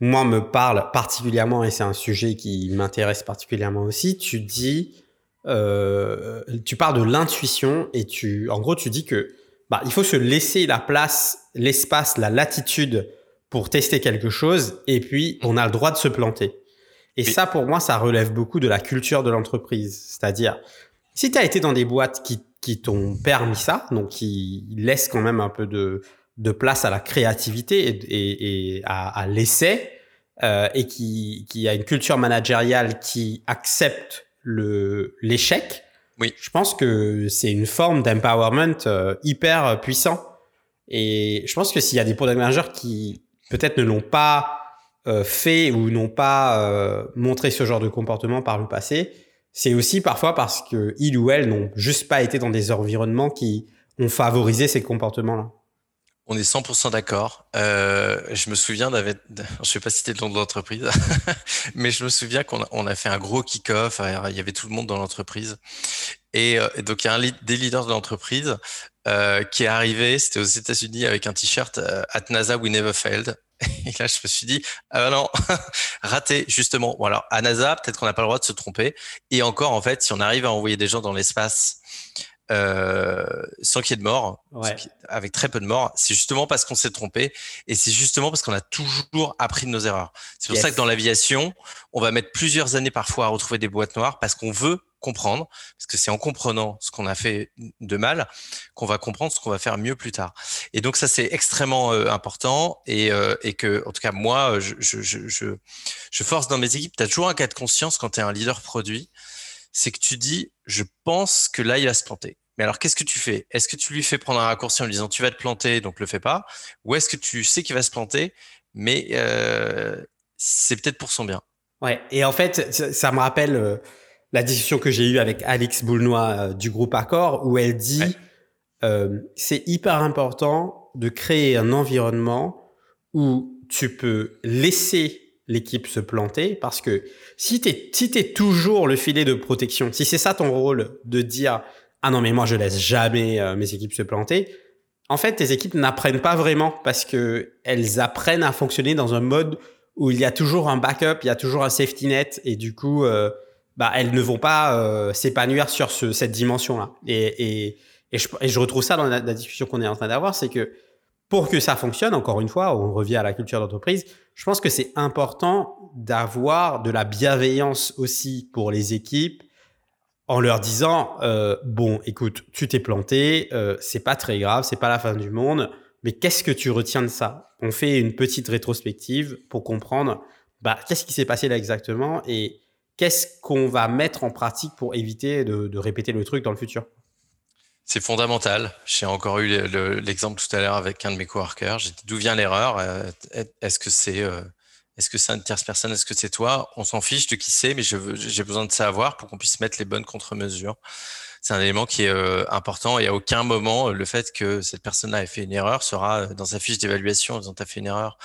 moi, me parle particulièrement et c'est un sujet qui m'intéresse particulièrement aussi. Tu dis, euh, tu parles de l'intuition et tu, en gros, tu dis que bah, il faut se laisser la place, l'espace, la latitude pour tester quelque chose et puis on a le droit de se planter. Et ça, pour moi, ça relève beaucoup de la culture de l'entreprise. C'est-à-dire, si tu as été dans des boîtes qui, qui t'ont permis ça, donc qui laissent quand même un peu de, de place à la créativité et, et, à, à l'essai, euh, et qui, qui a une culture managériale qui accepte le l'échec, oui. je pense que c'est une forme d'empowerment euh, hyper puissant. Et je pense que s'il y a des product managers qui peut-être ne l'ont pas euh, fait ou n'ont pas euh, montré ce genre de comportement par le passé, c'est aussi parfois parce que ils ou elles n'ont juste pas été dans des environnements qui ont favorisé ces comportements-là. On est 100% d'accord. Euh, je me souviens d'avait, je sais pas citer le nom de l'entreprise, mais je me souviens qu'on on a fait un gros kick-off. Il y avait tout le monde dans l'entreprise, et, donc il y a un des leaders de l'entreprise qui est arrivé. C'était aux États-Unis avec un t-shirt At NASA we never failed. Et là, je me suis dit, ah non, raté, justement. Bon, alors, à NASA, peut-être qu'on n'a pas le droit de se tromper. Et encore, en fait, si on arrive à envoyer des gens dans l'espace euh, sans qu'il y ait de mort, Ouais. avec très peu de morts, c'est justement parce qu'on s'est trompé et c'est justement parce qu'on a toujours appris de nos erreurs. C'est pour Yes. ça que dans l'aviation, on va mettre plusieurs années parfois à retrouver des boîtes noires parce qu'on veut comprendre, parce que c'est en comprenant ce qu'on a fait de mal qu'on va comprendre ce qu'on va faire mieux plus tard. Et donc ça c'est extrêmement euh, important et, euh, et que en tout cas moi je, force dans mes équipes, tu as toujours un cas de conscience quand tu es un leader produit, c'est que tu dis je pense que là il va se planter. Mais alors qu'est-ce que tu fais? Est-ce que tu lui fais prendre un raccourci en lui disant tu vas te planter donc le fais pas? Ou est-ce que tu sais qu'il va se planter mais euh, c'est peut-être pour son bien? Ouais. Et en fait, ça, me rappelle la discussion que j'ai eue avec Alix Boulnois euh, du groupe Accor, où elle dit Ouais. euh, c'est hyper important de créer un environnement où tu peux laisser l'équipe se planter, parce que si tu es, si t'es toujours le filet de protection, si c'est ça ton rôle de dire ah non mais moi je laisse jamais euh, mes équipes se planter, en fait tes équipes n'apprennent pas vraiment parce que elles apprennent à fonctionner dans un mode où il y a toujours un backup, il y a toujours un safety net, et du coup, euh, bah, elles ne vont pas euh, s'épanouir sur ce, cette dimension-là. Et, et, et, je, et je retrouve ça dans la, discussion qu'on est en train d'avoir, c'est que pour que ça fonctionne, encore une fois, on revient à la culture d'entreprise, je pense que c'est important d'avoir de la bienveillance aussi pour les équipes en leur disant euh, bon, écoute, tu t'es planté, euh, c'est pas très grave, c'est pas la fin du monde, mais qu'est-ce que tu retiens de ça? On fait une petite rétrospective pour comprendre bah, qu'est-ce qui s'est passé là exactement et qu'est-ce qu'on va mettre en pratique pour éviter de, répéter le truc dans le futur? C'est fondamental. J'ai encore eu le- le- l'exemple tout à l'heure avec un de mes coworkers. J'ai dit d'où vient l'erreur? Euh, Est-ce que c'est euh, est-ce que c'est une tierce personne? Est-ce que c'est toi? On s'en fiche de qui c'est, mais j'ai besoin de savoir pour qu'on puisse mettre les bonnes contre-mesures. C'est un élément qui est euh, important et à aucun moment euh, le fait que cette personne-là ait fait une erreur sera dans sa fiche d'évaluation en disant t'as fait une erreur.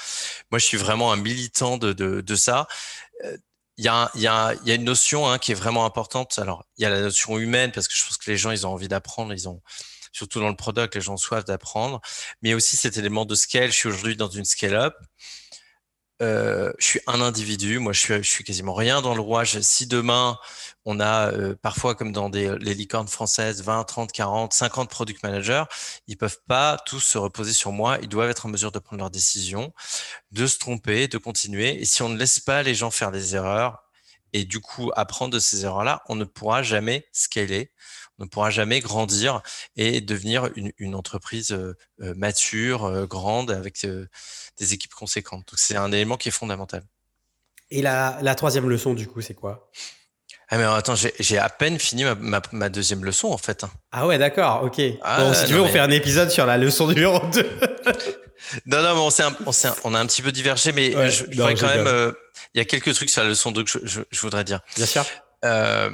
Moi, je suis vraiment un militant de ça. Il y, y y a une notion hein, qui est vraiment importante. Alors, il y a la notion humaine parce que je pense que les gens, ils ont envie d'apprendre. Ils ont, surtout dans le product, les gens soif d'apprendre. Mais aussi cet élément de scale. Je suis aujourd'hui dans une scale-up. Euh, je suis un individu. Moi, je suis, je suis quasiment rien dans le rouage. Si demain, on a euh, parfois, comme dans des, les licornes françaises, 20, 30, 40, 50 product managers, ils peuvent pas tous se reposer sur moi. Ils doivent être en mesure de prendre leurs décisions, de se tromper, de continuer. Et si on ne laisse pas les gens faire des erreurs et du coup apprendre de ces erreurs-là, on ne pourra jamais scaler, ne pourra jamais grandir et devenir une, une entreprise euh, euh, mature, euh, grande, avec des équipes conséquentes. Donc c'est un élément qui est fondamental. Et la, la troisième leçon, du coup, c'est quoi? Ah mais attends, j'ai à peine fini ma, ma, ma deuxième leçon en fait. Ah ouais, d'accord, ok. Ah, bon, si tu veux, on fait un épisode sur la leçon numéro 2. Non, non, mais on, un- on, s'est un- on a un petit peu divergé, mais Ouais, je, je non, voudrais quand même. euh, Il y a quelques trucs sur la leçon 2 que je, je- je voudrais dire. Bien sûr. Euh,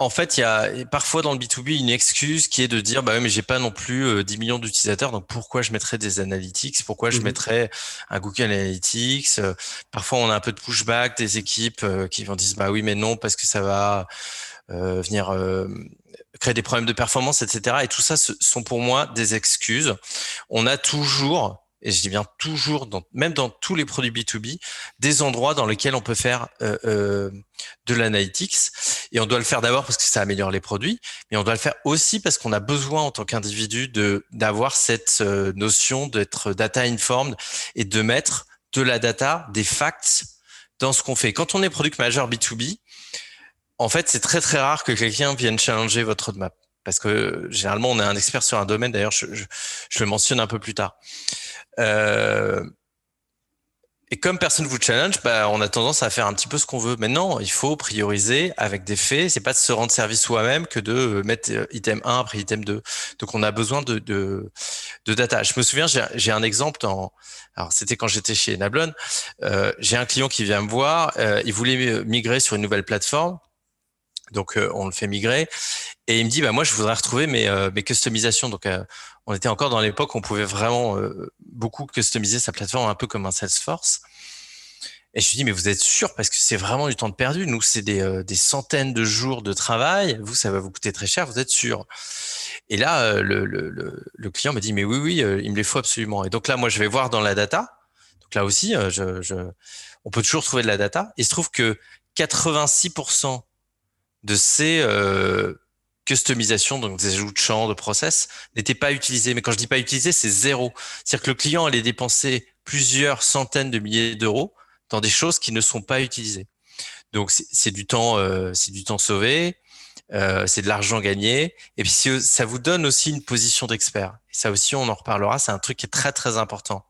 en fait, il y a parfois dans le B2B une excuse qui est de dire bah oui, mais j'ai pas non plus euh, 10 millions d'utilisateurs, donc pourquoi je mettrais des analytics? Pourquoi je Mhm. mettrais un Google Analytics? Euh, Parfois, on a un peu de pushback des équipes euh, qui vont dire bah oui, mais non, parce que ça va euh, venir euh, créer des problèmes de performance, etc. Et tout ça ce sont pour moi des excuses. On a toujours, et je dis bien toujours, dans, même dans tous les produits B2B, des endroits dans lesquels on peut faire euh, euh, de l'analytics. Et on doit le faire d'abord parce que ça améliore les produits, mais on doit le faire aussi parce qu'on a besoin en tant qu'individu de d'avoir cette euh, notion d'être data informed et de mettre de la data, des facts dans ce qu'on fait. Quand on est product manager B2B, en fait, c'est très très rare que quelqu'un vienne challenger votre roadmap. Parce que généralement, on est un expert sur un domaine. D'ailleurs, je, le mentionne un peu plus tard. Euh, et comme personne vous challenge, bah, on a tendance à faire un petit peu ce qu'on veut. Maintenant, il faut prioriser avec des faits. C'est pas de se rendre service soi-même que de mettre euh, item 1 après item 2. Donc, on a besoin de, de, de data. Je me souviens, j'ai un exemple dans, alors c'était quand j'étais chez Nablon. Euh, j'ai un client qui vient me voir. Euh, il voulait migrer sur une nouvelle plateforme. Donc, euh, on le fait migrer. Et il me dit, bah, moi, je voudrais retrouver mes, euh, mes customisations. Donc, euh, on était encore dans l'époque où on pouvait vraiment beaucoup customiser sa plateforme un peu comme un Salesforce. Et je lui dis, mais vous êtes sûr? Parce que c'est vraiment du temps de perdu. Nous, c'est des, des centaines de jours de travail. Vous, ça va vous coûter très cher. Vous êtes sûr? Et là, le, le, client me dit, mais oui, oui, il me les faut absolument. Et donc là, moi, je vais voir dans la data. Donc là aussi, on peut toujours trouver de la data. Il se trouve que 86% de ces customisations, donc des ajouts de champs, de process, n'étaient pas utilisés. Mais quand je dis pas utilisés, c'est zéro. C'est-à-dire que le client allait dépenser plusieurs centaines de milliers d'euros dans des choses qui ne sont pas utilisées. Donc c'est du temps, euh, c'est du temps sauvé, euh, c'est de l'argent gagné, et puis ça vous donne aussi une position d'expert. Et ça aussi, on en reparlera. C'est un truc qui est très très important.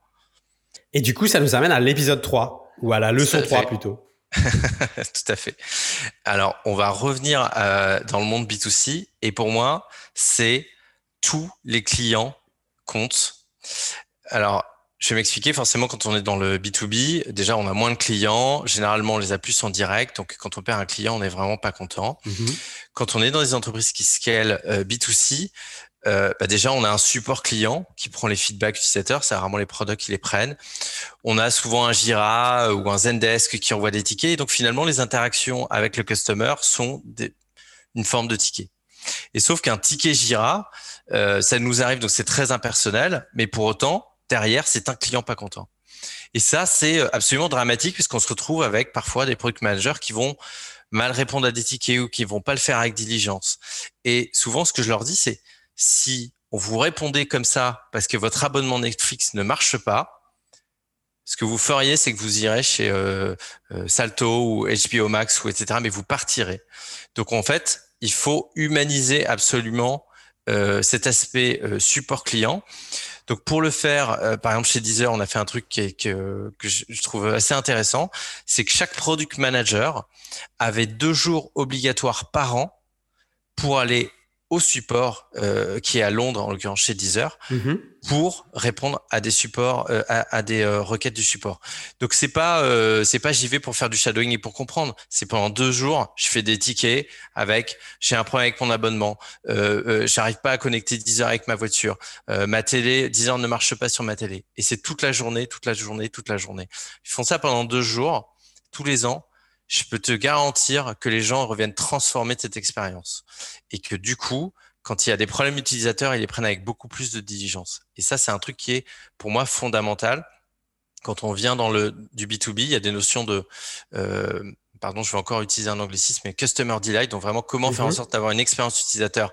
Et du coup, ça nous amène à l'épisode 3 ou à la leçon 3 plutôt. Tout à fait. Alors, on va revenir euh, dans le monde B2C. Et pour moi, c'est tous les clients comptent. Alors, je vais m'expliquer. Forcément, quand on est dans le B2B, déjà, on a moins de clients. Généralement, on les a plus en direct. Donc, quand on perd un client, on n'est vraiment pas content. Mm-hmm. Quand on est dans des entreprises qui scalent euh, B2C, euh, bah déjà, on a un support client qui prend les feedbacks utilisateurs. C'est rarement les products qui les prennent. On a souvent un Jira euh, ou un Zendesk qui envoie des tickets. Et donc, finalement, les interactions avec le customer sont des, une forme de ticket. Et sauf qu'un ticket Jira, euh, ça nous arrive, donc c'est très impersonnel. Mais pour autant, derrière, c'est un client pas content. Et ça, c'est absolument dramatique puisqu'on se retrouve avec parfois des product managers qui vont mal répondre à des tickets ou qui vont pas le faire avec diligence. Et souvent, ce que je leur dis, c'est si on vous répondait comme ça parce que votre abonnement Netflix ne marche pas, ce que vous feriez, c'est que vous irez chez euh, euh, Salto ou HBO Max ou etc. Mais vous partirez. Donc en fait, il faut humaniser absolument euh, cet aspect support client. Donc pour le faire, par exemple chez Deezer, on a fait un truc que, que je trouve assez intéressant, c'est que chaque product manager avait deux jours obligatoires par an pour aller au support euh, qui est à Londres, en l'occurrence chez Deezer, mhm. pour répondre à des supports, euh, à, des euh, requêtes du support. Donc c'est pas c'est pas j'y vais pour faire du shadowing et pour comprendre. C'est pendant deux jours, je fais des tickets avec j'ai un problème avec mon abonnement, j'arrive pas à connecter Deezer avec ma voiture, ma télé Deezer ne marche pas sur ma télé. Et c'est toute la journée, toute la journée, toute la journée. Ils font ça pendant deux jours, tous les ans je peux te garantir que les gens reviennent transformer cette expérience. Et que du coup, quand il y a des problèmes utilisateurs, ils les prennent avec beaucoup plus de diligence. Et ça, c'est un truc qui est pour moi fondamental. Quand on vient dans le du B2B, il y a des notions de euh, pardon, je vais encore utiliser un anglicisme, mais customer delight, donc vraiment comment faire en mhm. sorte d'avoir une expérience utilisateur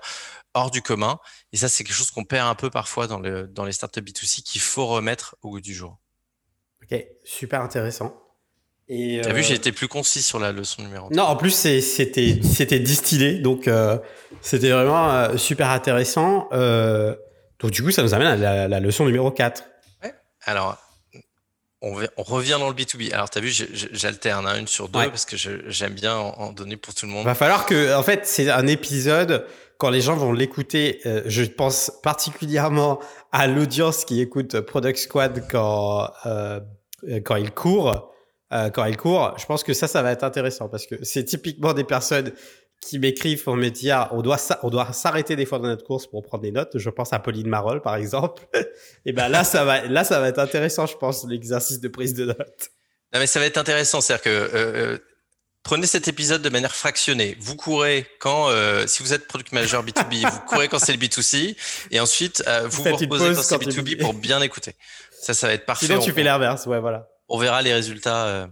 hors du commun. Et ça, c'est quelque chose qu'on perd un peu parfois dans, le, dans les startups B2C qu'il faut remettre au goût du jour. Ok, super intéressant. T'as vu, j'ai été plus concis sur la leçon numéro 3. Non, en plus, c'était, c'était distillé, donc euh, c'était vraiment euh, super intéressant. Euh, donc, du coup, ça nous amène à la, leçon numéro 4. Ouais. Alors, on, revient dans le B2B. Alors, tu as vu, j'alterne hein, une sur deux parce que j'aime bien en, donner pour tout le monde. Va falloir que, en fait, c'est un épisode, quand les gens vont l'écouter, je pense particulièrement à l'audience qui écoute Product Squad quand, quand il court euh, quand elle court. Je pense que ça, ça va être intéressant parce que c'est typiquement des personnes qui m'écrivent pour me dire on doit on doit s'arrêter des fois dans notre course pour prendre des notes. Je pense à Pauline Marol par exemple. Et ben là ça va là ça va être intéressant je pense l'exercice de prise de notes. Non mais ça va être intéressant, c'est-à-dire que euh, euh prenez cet épisode de manière fractionnée. Vous courez quand euh, si vous êtes product manager B2B, vous courez quand c'est le B2C et ensuite euh, vous vous, reposez quand c'est B2B pour bien écouter. Ça ça va être parfait. Sinon tu fais l'inverse, ouais voilà on verra les résultats euh,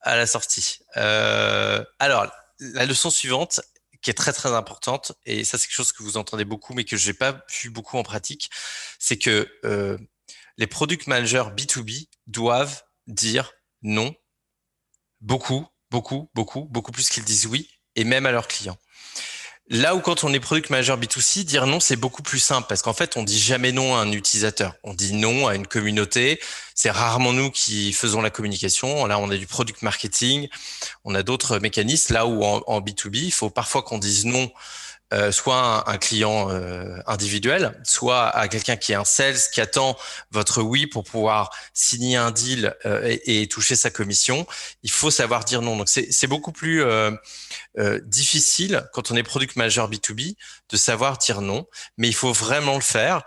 à la sortie. Euh, alors, la leçon suivante, qui est très très importante, et ça c'est quelque chose que vous entendez beaucoup, mais que j'ai pas vu beaucoup en pratique, c'est que euh, les product managers B2B doivent dire non beaucoup, beaucoup, beaucoup, beaucoup plus qu'ils disent oui, et même à leurs clients. Là où quand on est product manager B2C, dire non, c'est beaucoup plus simple parce qu'en fait, on dit jamais non à un utilisateur. On dit non à une communauté. C'est rarement nous qui faisons la communication. Là, on a du product marketing. On a d'autres mécanismes. Là où en, en B2B, il faut parfois qu'on dise non euh, soit un, client euh, individuel, soit à quelqu'un qui est un sales qui attend votre oui pour pouvoir signer un deal euh, et, toucher sa commission. Il faut savoir dire non. Donc c'est beaucoup plus difficile quand on est product manager B2B de savoir dire non, mais il faut vraiment le faire.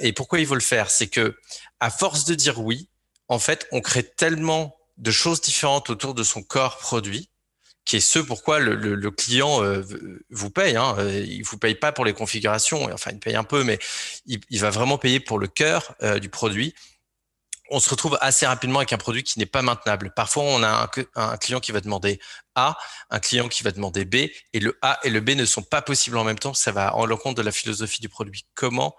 et pourquoi il faut le faire? C'est que à force de dire oui, en fait, on crée tellement de choses différentes autour de son corps produit qui est ce pourquoi le, client euh, vous paye. Hein. Euh, il vous paye pas pour les configurations, enfin il paye un peu, mais il, va vraiment payer pour le cœur euh, du produit. On se retrouve assez rapidement avec un produit qui n'est pas maintenable. Parfois, on a un, un, client qui va demander A, un client qui va demander B, et le A et le B ne sont pas possibles en même temps. Ça va en l'encontre de la philosophie du produit. Comment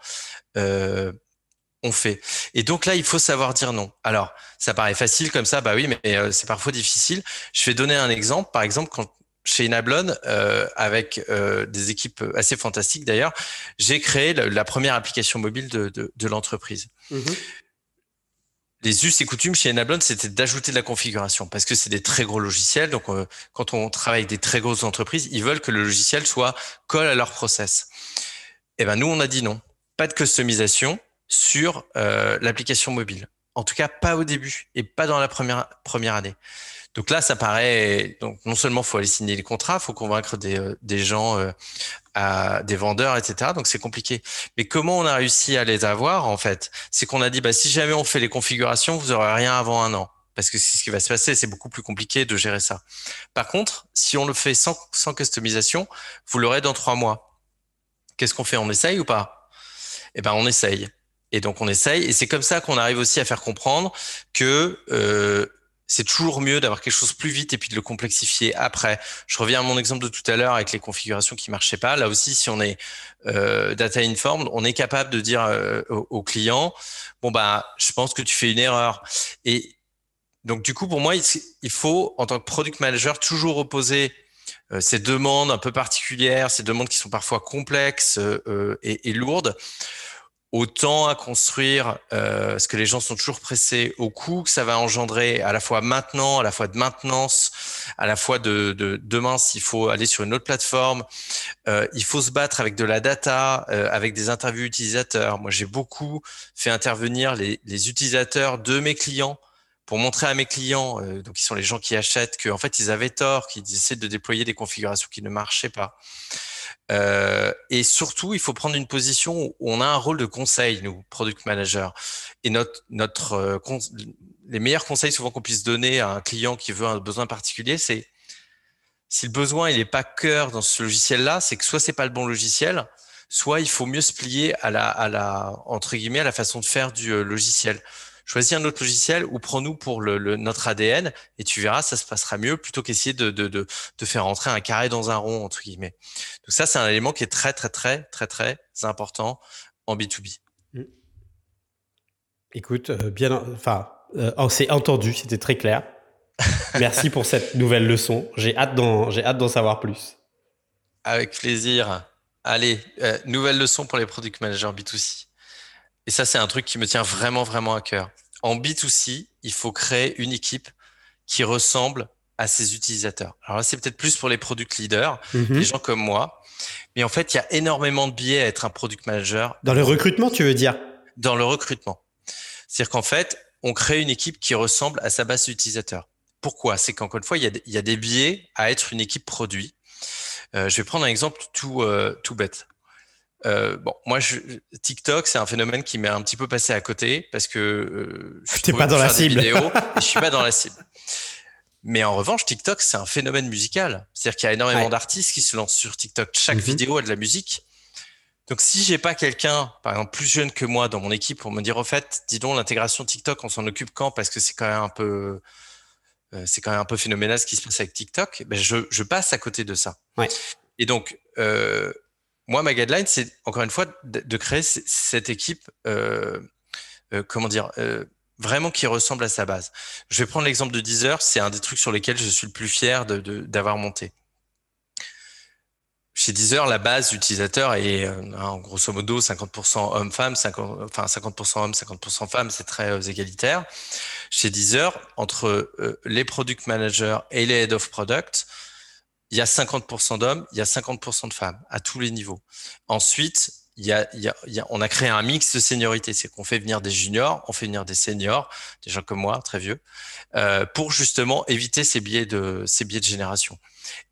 on fait. Et donc là, il faut savoir dire non. Alors, ça paraît facile comme ça, bah oui, mais euh, c'est parfois difficile. Je vais donner un exemple. Par exemple, quand chez Inablon, euh, avec euh, des équipes assez fantastiques d'ailleurs, j'ai créé la, première application mobile de, de, l'entreprise. Mm-hmm. Les us et coutumes chez Enablon, c'était d'ajouter de la configuration parce que c'est des très gros logiciels. Donc, quand on travaille avec des très grosses entreprises, ils veulent que le logiciel soit colle à leur process. Et eh ben nous, on a dit non, pas de customisation sur euh, l'application mobile. En tout cas, pas au début et pas dans la première première année. Donc là, ça paraît donc non seulement faut aller signer les contrats, faut convaincre des, euh, des gens, euh, à, des vendeurs, etc. Donc c'est compliqué. Mais comment on a réussi à les avoir en fait? C'est qu'on a dit bah si jamais on fait les configurations, vous aurez rien avant un an parce que c'est ce qui va se passer. C'est beaucoup plus compliqué de gérer ça. Par contre, si on le fait sans, sans customisation, vous l'aurez dans trois mois. Qu'est-ce qu'on fait? On essaye ou pas? Eh ben, on essaye. Et donc on essaye. Et c'est comme ça qu'on arrive aussi à faire comprendre que euh, c'est toujours mieux d'avoir quelque chose plus vite et puis de le complexifier après. Je reviens à mon exemple de tout à l'heure avec les configurations qui marchaient pas. Là aussi, si on est euh, data informed, on est capable de dire euh, au, client, bon bah, je pense que tu fais une erreur. Et donc du coup, pour moi, il, faut en tant que product manager toujours opposer euh, ces demandes un peu particulières, ces demandes qui sont parfois complexes euh, et, et lourdes autant à construire, euh, parce que les gens sont toujours pressés au coût que ça va engendrer à la fois maintenant, à la fois de maintenance, à la fois de, de demain s'il faut aller sur une autre plateforme. Euh, il faut se battre avec de la data, euh, avec des interviews utilisateurs. Moi, j'ai beaucoup fait intervenir les, les, utilisateurs de mes clients pour montrer à mes clients, euh, donc qui sont les gens qui achètent, qu'en fait ils avaient tort, qu'ils essaient de déployer des configurations qui ne marchaient pas. Euh, et surtout, il faut prendre une position où on a un rôle de conseil, nous, product manager. Et notre, notre, euh, les meilleurs conseils souvent qu'on puisse donner à un client qui veut un besoin particulier, c'est si le besoin il n'est pas cœur dans ce logiciel-là, c'est que soit c'est pas le bon logiciel, soit il faut mieux se plier à la, à la entre guillemets à la façon de faire du euh, logiciel choisis un autre logiciel ou prends-nous pour le, notre ADN et tu verras, ça se passera mieux plutôt qu'essayer de, de, de, de, faire rentrer un carré dans un rond, entre guillemets. Donc ça, c'est un élément qui est très, très, très, très, très important en B2B. Mmh. Écoute, euh, bien, enfin, euh, on s'est entendu, c'était très clair. Merci pour cette nouvelle leçon. J'ai hâte d'en, j'ai hâte d'en savoir plus. Avec plaisir. Allez, euh, nouvelle leçon pour les product managers B2C. Et ça, c'est un truc qui me tient vraiment, vraiment à cœur. En B2C, il faut créer une équipe qui ressemble à ses utilisateurs. Alors là, c'est peut-être plus pour les product leaders, mm les gens comme moi. Mais en fait, il y a énormément de biais à être un product manager. Dans le recrutement, tu veux dire? Dans le recrutement. C'est-à-dire qu'en fait, on crée une équipe qui ressemble à sa base d'utilisateurs. Pourquoi? C'est qu'encore une fois, il y, a, il y, a, des biais à être une équipe produit. Euh, je vais prendre un exemple tout, euh, tout bête. Euh, bon, moi, je, TikTok, c'est un phénomène qui m'est un petit peu passé à côté parce que euh, je suis pas dans la cible. Vidéos, et je suis pas dans la cible. Mais en revanche, TikTok, c'est un phénomène musical. C'est-à-dire qu'il y a énormément d'artistes qui se lancent sur TikTok. Chaque mhm. vidéo a de la musique. Donc, si j'ai pas quelqu'un, par exemple, plus jeune que moi dans mon équipe pour me dire, au fait, dis donc, l'intégration TikTok, on s'en occupe quand Parce que c'est quand même un peu, euh, c'est quand même un peu phénoménal ce qui se passe avec TikTok. Ben, je, je passe à côté de ça. Ouais. Et donc, euh, moi, ma guideline, c'est encore une fois de, créer cette équipe, euh, euh, comment dire, euh, vraiment qui ressemble à sa base. Je vais prendre l'exemple de Deezer, c'est un des trucs sur lesquels je suis le plus fier d'avoir monté. Chez Deezer, la base utilisateur est euh, en grosso modo 50% hommes-femmes, 50, enfin 50% hommes, 50% femmes, c'est très euh, égalitaire. Chez Deezer, entre les product managers et les head of product, il y a 50% d'hommes, il y a 50% de femmes à tous les niveaux. Ensuite, on a créé un mix de seniorité, c'est qu'on fait venir des juniors, on fait venir des seniors, des gens comme moi, très vieux, euh, pour justement éviter ces biais de génération.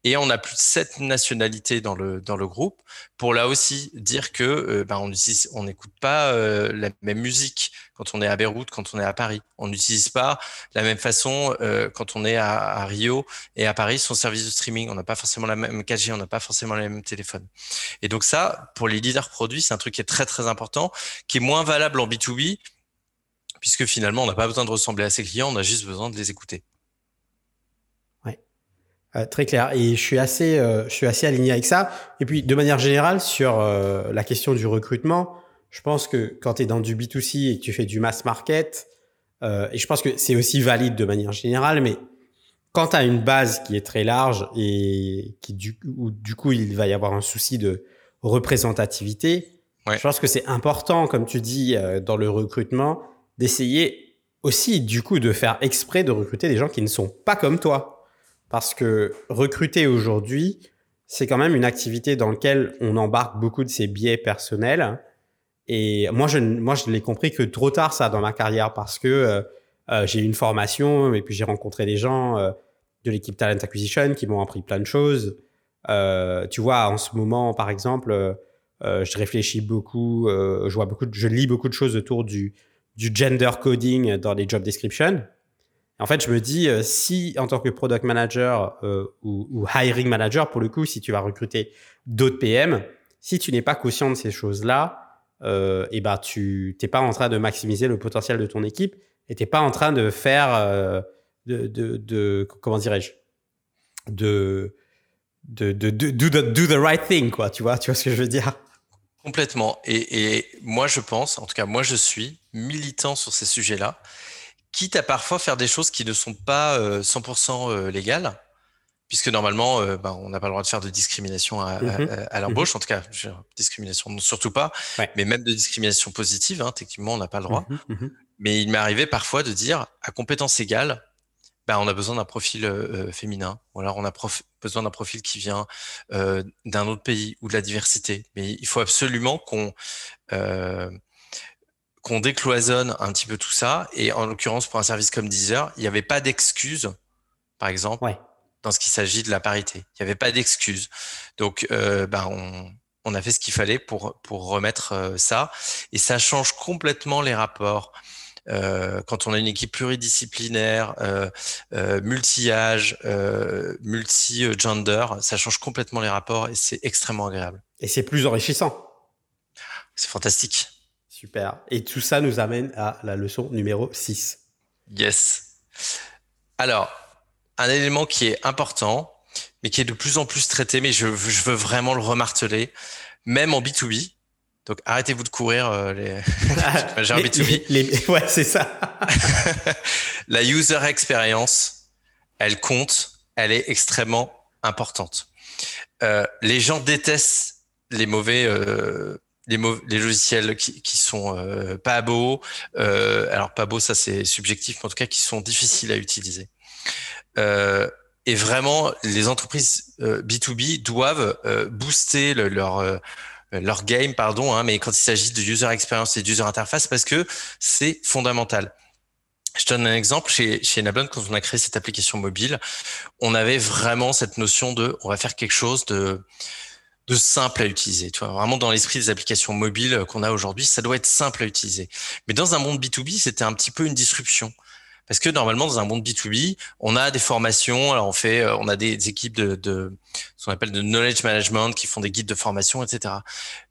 Et on a plus de sept nationalités dans le dans le groupe pour là aussi dire que euh, on on n'écoute pas euh, la même musique quand on est à Beyrouth, quand on est à Paris. On n'utilise pas la même façon euh, quand on est à, à, Rio et à Paris son service de streaming. On n'a pas forcément la même 4G, on n'a pas forcément les mêmes téléphones. Et donc ça, pour les leaders produits, c'est un truc qui est très très important, qui est moins valable en B2B puisque finalement on n'a pas besoin de ressembler à ses clients, on a juste besoin de les écouter. Euh, très clair. Et je suis assez, euh, je suis assez aligné avec ça. Et puis, de manière générale, sur euh, la question du recrutement, je pense que quand tu es dans du B2C et que tu fais du mass market, et je pense que c'est aussi valide de manière générale, mais quand tu as une base qui est très large et qui du, où, du coup il va y avoir un souci de représentativité, je pense que c'est important, comme tu dis, dans le recrutement, d'essayer aussi du coup de faire exprès de recruter des gens qui ne sont pas comme toi. Parce que recruter aujourd'hui, c'est quand même une activité dans laquelle on embarque beaucoup de ses biais personnels. Et moi, je, moi, je l'ai compris que trop tard, ça, dans ma carrière, parce que euh, euh, j'ai eu une formation et puis j'ai rencontré des gens euh, de l'équipe Talent Acquisition qui m'ont appris plein de choses. tu vois, en ce moment, par exemple, je réfléchis beaucoup, je vois beaucoup, je lis beaucoup de choses autour du, du gender coding dans les job descriptions. En fait, je me dis, euh, si en tant que product manager euh, ou, hiring manager, pour le coup, si tu vas recruter d'autres PM, si tu n'es pas conscient de ces choses-là, euh, et ben tu n'es pas en train de maximiser le potentiel de ton équipe et tu n'es pas en train de faire de, de, comment dirais-je de de, do, the, right thing quoi. Tu vois tu vois ce que je veux dire? Complètement. Et, et moi je pense en tout cas moi je suis militant sur ces sujets là quitte à parfois faire des choses qui ne sont pas 100% euh, euh, légales, puisque normalement, euh, ben, on n'a pas le droit de faire de discrimination à, mhm. l'embauche, mhm. en tout cas, discrimination surtout pas, mais même de discrimination positive, hein, techniquement, on n'a pas le droit. Mhm, mais il m'est arrivé parfois de dire, à compétence égale, ben, on a besoin d'un profil féminin, ou alors on a besoin d'un profil qui vient d'un autre pays ou de la diversité. Mais il faut absolument qu'on qu'on décloisonne un petit peu tout ça. Et en l'occurrence, pour un service comme Deezer, il n'y avait pas d'excuse, par exemple, dans ce qui s'agit de la parité. Il n'y avait pas d'excuse. Donc, euh, ben, on, on, a fait ce qu'il fallait pour, pour remettre euh, ça. Et ça change complètement les rapports. Euh, quand on a une équipe pluridisciplinaire, euh, multi-âge, multi-gender, ça change complètement les rapports et c'est extrêmement agréable. Et c'est plus enrichissant. C'est fantastique. Super. Et tout ça nous amène à la leçon numéro 6. Yes. Alors, un élément qui est important, mais qui est de plus en plus traité, mais je, veux vraiment le remarteler, même en B2B. Donc, arrêtez-vous de courir euh, les les, B2B. Les, ouais, c'est ça. la user experience, elle compte, elle est extrêmement importante. Euh, les gens détestent les mauvais euh, les, les logiciels qui, qui sont euh, pas beaux. Euh, alors pas beaux, ça c'est subjectif, mais en tout cas qui sont difficiles à utiliser. Euh, et vraiment, les entreprises B2B euh, doivent euh, booster le, leur leur game, pardon, hein, mais quand il s'agit de user experience et d'user interface, parce que c'est fondamental. Je donne un exemple. Chez, chez Nablon, quand on a créé cette application mobile, on avait vraiment cette notion de, on va faire quelque chose de, de simple à utiliser. Tu vois, vraiment dans l'esprit des applications mobiles qu'on a aujourd'hui, ça doit être simple à utiliser. Mais dans un monde B2B, c'était un petit peu une disruption. Parce que normalement, dans un monde B2B, on a des formations, alors on fait, euh, on a des, équipes de, de, ce qu'on appelle de knowledge management qui font des guides de formation, etc.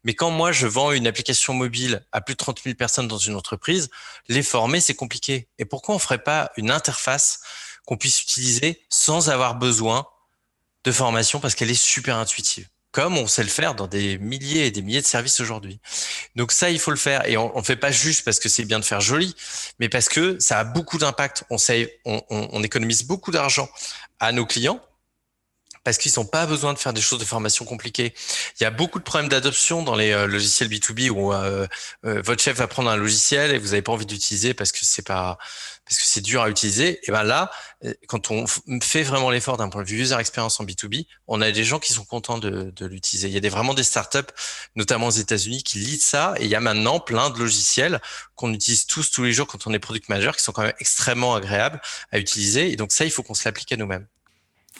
Mais quand moi, je vends une application mobile à plus de 30 000 personnes dans une entreprise, les former, c'est compliqué. Et pourquoi on ferait pas une interface qu'on puisse utiliser sans avoir besoin de formation parce qu'elle est super intuitive? Comme on sait le faire dans des milliers et des milliers de services aujourd'hui. Donc ça, il faut le faire. Et on ne fait pas juste parce que c'est bien de faire joli, mais parce que ça a beaucoup d'impact. On, on, on économise beaucoup d'argent à nos clients parce qu'ils n'ont pas besoin de faire des choses de formation compliquées. Il y a beaucoup de problèmes d'adoption dans les euh, logiciels B2B où euh, euh, votre chef va prendre un logiciel et vous n'avez pas envie d'utiliser parce que c'est pas parce que c'est dur à utiliser. Et ben là, quand on fait vraiment l'effort d'un point de vue user experience en B2B, on a des gens qui sont contents de, de l'utiliser. Il y a des, vraiment des startups, notamment aux États-Unis, qui lisent ça. Et il y a maintenant plein de logiciels qu'on utilise tous tous les jours quand on est product manager, qui sont quand même extrêmement agréables à utiliser. Et donc ça, il faut qu'on se l'applique à nous-mêmes.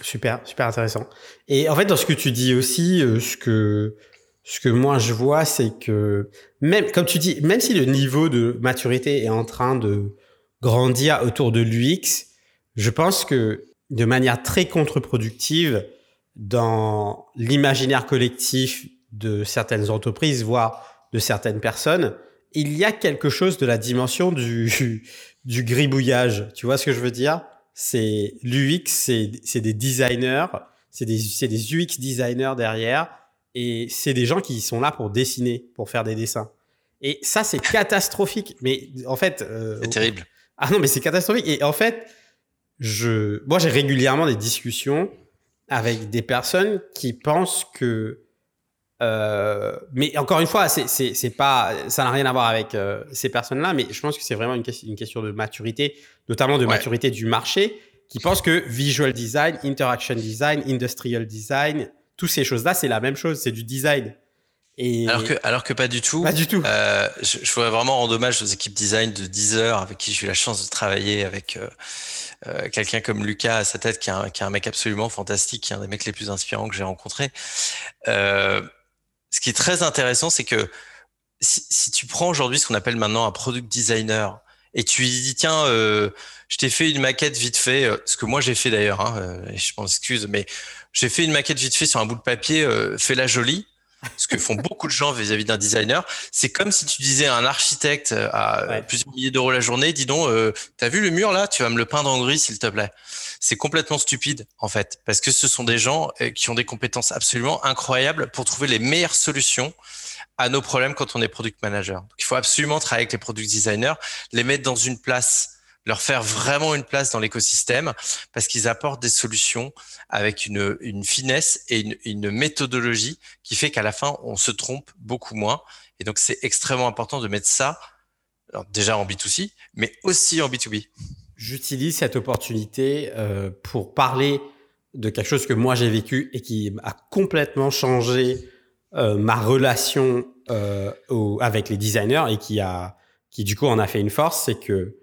Super, super intéressant. Et en fait, dans ce que tu dis aussi, euh, ce que ce que moi je vois, c'est que même comme tu dis, même si le niveau de maturité est en train de grandir autour de l'UX, je pense que de manière très contre-productive dans l'imaginaire collectif de certaines entreprises, voire de certaines personnes, il y a quelque chose de la dimension du, du gribouillage. Tu vois ce que je veux dire? C'est l'UX, c'est des designers, c'est des, des UX designers derrière, et c'est des gens qui sont là pour dessiner, pour faire des dessins. Et ça, c'est catastrophique. Mais en fait, euh, c'est terrible. Ah non, mais c'est catastrophique. Et en fait, je, moi, j'ai régulièrement des discussions avec des personnes qui pensent que euh, mais encore une fois, c'est pas, ça n'a rien à voir avec euh, ces personnes-là, mais je pense que c'est vraiment une, une, question de maturité, notamment de maturité du marché, qui pense que visual design, interaction design, industrial design, toutes ces choses-là, c'est la même chose, c'est du design. Et... Alors, que, alors que pas du tout. Pas du tout. Euh, je, je, voudrais vraiment rendre hommage aux équipes design de Deezer, avec qui j'ai eu la chance de travailler, avec quelqu'un comme Lucas à sa tête, qui est, un, qui est un mec absolument fantastique, qui est un des mecs les plus inspirants que j'ai rencontrés. Euh, ce qui est très intéressant, c'est que si, tu prends aujourd'hui ce qu'on appelle maintenant un product designer et tu lui dis tiens, euh, je t'ai fait une maquette vite fait, euh, ce que moi j'ai fait d'ailleurs, hein, euh, je m'en excuse, mais j'ai fait une maquette vite fait sur un bout de papier, fais-la jolie. Ce que font beaucoup de gens vis-à-vis d'un designer, c'est comme si tu disais à un architecte à plusieurs milliers d'euros la journée, dis donc, euh, t'as vu le mur là, tu vas me le peindre en gris s'il te plaît. C'est complètement stupide en fait, parce que ce sont des gens euh, qui ont des compétences absolument incroyables pour trouver les meilleures solutions à nos problèmes quand on est product manager. Il faut absolument travailler avec les product designers, les mettre dans une place leur faire vraiment une place dans l'écosystème parce qu'ils apportent des solutions avec une, une finesse et une, une, méthodologie qui fait qu'à la fin, on se trompe beaucoup moins. Et donc, c'est extrêmement important de mettre ça déjà en B2C, mais aussi en B2B. J'utilise cette opportunité euh, pour parler de quelque chose que moi j'ai vécu et qui a complètement changé euh, ma relation euh, avec les designers et qui a qui du coup en a fait une force, c'est que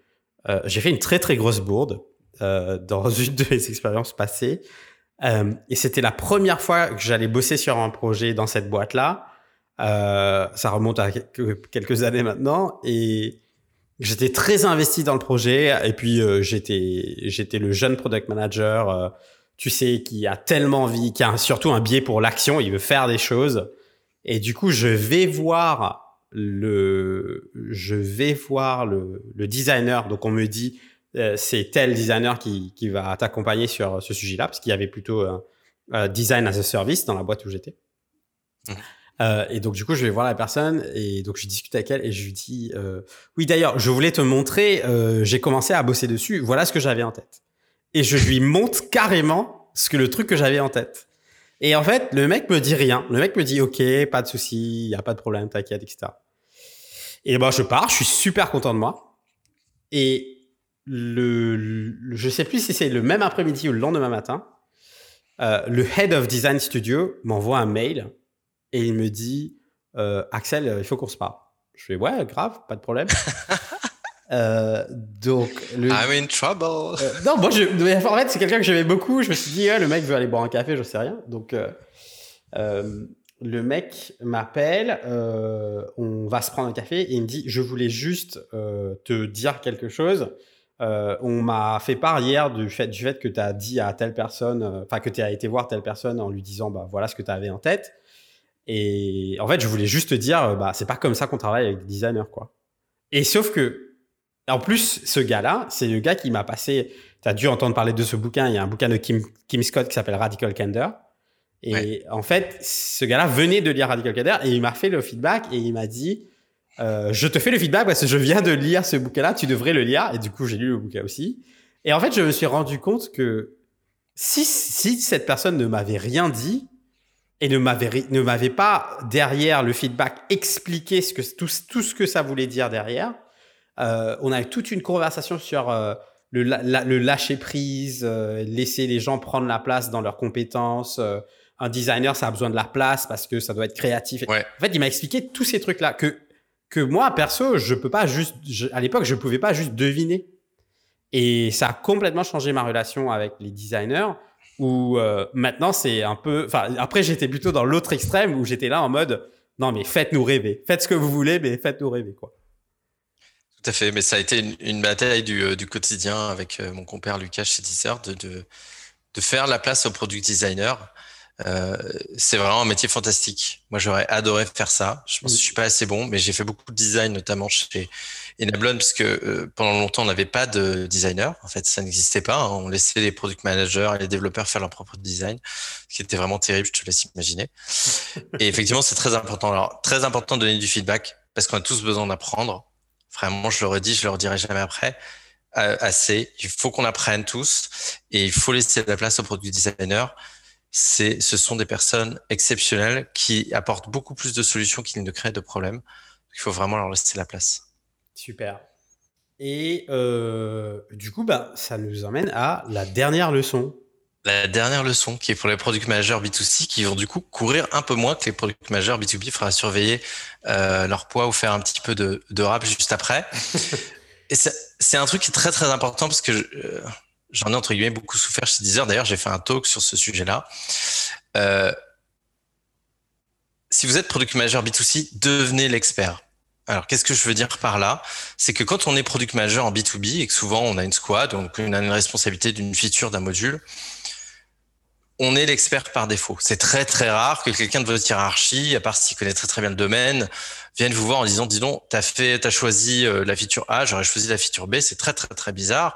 euh, j'ai fait une très très grosse bourde euh, dans une de mes expériences passées. Euh, et c'était la première fois que j'allais bosser sur un projet dans cette boîte-là. ça remonte à quelques années maintenant. Et j'étais très investi dans le projet. Et puis, j'étais, j'étais le jeune product manager, tu sais, qui a tellement envie, qui a surtout un biais pour l'action. Il veut faire des choses. Et du coup, je vais voir le, je vais voir le, le designer. Donc on me dit euh, c'est tel designer qui, qui va t'accompagner sur ce sujet-là, parce qu'il y avait plutôt design as a service dans la boîte où j'étais. Euh, et donc du coup je vais voir la personne et donc je discute avec elle et je lui dis euh, oui d'ailleurs je voulais te montrer euh, j'ai commencé à bosser dessus voilà ce que j'avais en tête et je lui montre carrément ce que le truc que j'avais en tête et en fait, le mec me dit rien. Le mec me dit OK, pas de souci, y a pas de problème, t'inquiète, etc. Et ben je pars, je suis super content de moi. Et le, le je sais plus si c'est le même après-midi ou le lendemain matin, euh, le head of design studio m'envoie un mail et il me dit euh, Axel, il faut qu'on se parle. Je fais ouais, grave, pas de problème. Euh, donc, le... I'm in trouble. Euh, non, moi, je... en fait, c'est quelqu'un que j'aimais beaucoup. Je me suis dit, le mec veut aller boire un café, je sais rien. Donc, euh, euh le mec m'appelle, on va se prendre un café et il me dit, je voulais juste te dire quelque chose. on m'a fait part hier du fait, du fait que tu as dit à telle personne, enfin, que tu as été voir telle personne en lui disant, bah, voilà ce que tu avais en tête. Et en fait, je voulais juste te dire, bah, c'est pas comme ça qu'on travaille avec des designers, quoi. Et sauf que en plus, ce gars-là, c'est le gars qui m'a passé. Tu as dû entendre parler de ce bouquin. Il y a un bouquin de Kim, Kim Scott qui s'appelle Radical Candor. Et en fait, ce gars-là venait de lire Radical Candor et il m'a fait le feedback et il m'a dit euh, Je te fais le feedback parce que je viens de lire ce bouquin-là, tu devrais le lire. Et du coup, j'ai lu le bouquin aussi. Et en fait, je me suis rendu compte que si, si cette personne ne m'avait rien dit et ne m'avait, ne m'avait pas derrière le feedback expliqué ce que, tout, tout ce que ça voulait dire derrière, euh, on a eu toute une conversation sur. Euh, le, le, lâcher prise, euh, laisser les gens prendre la place dans leurs compétences, euh, un designer, ça a besoin de la place parce que ça doit être créatif. En fait, il m'a expliqué tous ces trucs-là que, que moi, perso, je peux pas juste, à l'époque, je pouvais pas juste deviner. Et ça a complètement changé ma relation avec les designers où euh, maintenant c'est un peu, enfin, après j'étais plutôt dans l'autre extrême où j'étais là en mode, non, mais faites-nous rêver. Faites ce que vous voulez, mais faites-nous rêver, quoi. Tout à fait, mais ça a été une, bataille du, euh, du, quotidien avec euh, mon compère Lucas chez Deezer de, de, de, faire la place au product designer euh, c'est vraiment un métier fantastique. Moi, j'aurais adoré faire ça. Je pense que je suis pas assez bon, mais j'ai fait beaucoup de design, notamment chez Enablon, parce que euh, pendant longtemps, on n'avait pas de designer. En fait, ça n'existait pas. Hein. On laissait les product managers et les développeurs faire leur propre design, ce qui était vraiment terrible. Je te laisse imaginer. Et effectivement, c'est très important. Alors, très important de donner du feedback, parce qu'on a tous besoin d'apprendre. Vraiment, je le redis, je le redirai jamais après euh, assez. Il faut qu'on apprenne tous et il faut laisser la place aux product designers c'est, ce sont des personnes exceptionnelles qui apportent beaucoup plus de solutions qu'ils ne créent de problèmes. Il faut vraiment leur laisser la place. Super. Et euh, du coup, bah, ça nous emmène à la dernière leçon. La dernière leçon qui est pour les product managers B2C qui vont du coup courir un peu moins que les product managers B2B. Il faudra surveiller euh, leur poids ou faire un petit peu de, de rap juste après. Et c'est un truc qui est très très important parce que euh, j'en ai entre guillemets beaucoup souffert chez Deezer. D'ailleurs, j'ai fait un talk sur ce sujet-là. Si vous êtes product manager B2C, devenez l'expert. Alors, qu'est-ce que je veux dire par là? C'est que quand on est product manager en B2B et que souvent on a une squad, donc on a une responsabilité d'une feature, d'un module, on est l'expert par défaut. C'est très très rare que quelqu'un de votre hiérarchie, à part s'il connaît très très bien le domaine, vienne vous voir en disant dis donc t'as fait t'as choisi euh, la feature A, j'aurais choisi la feature B, c'est très très très bizarre.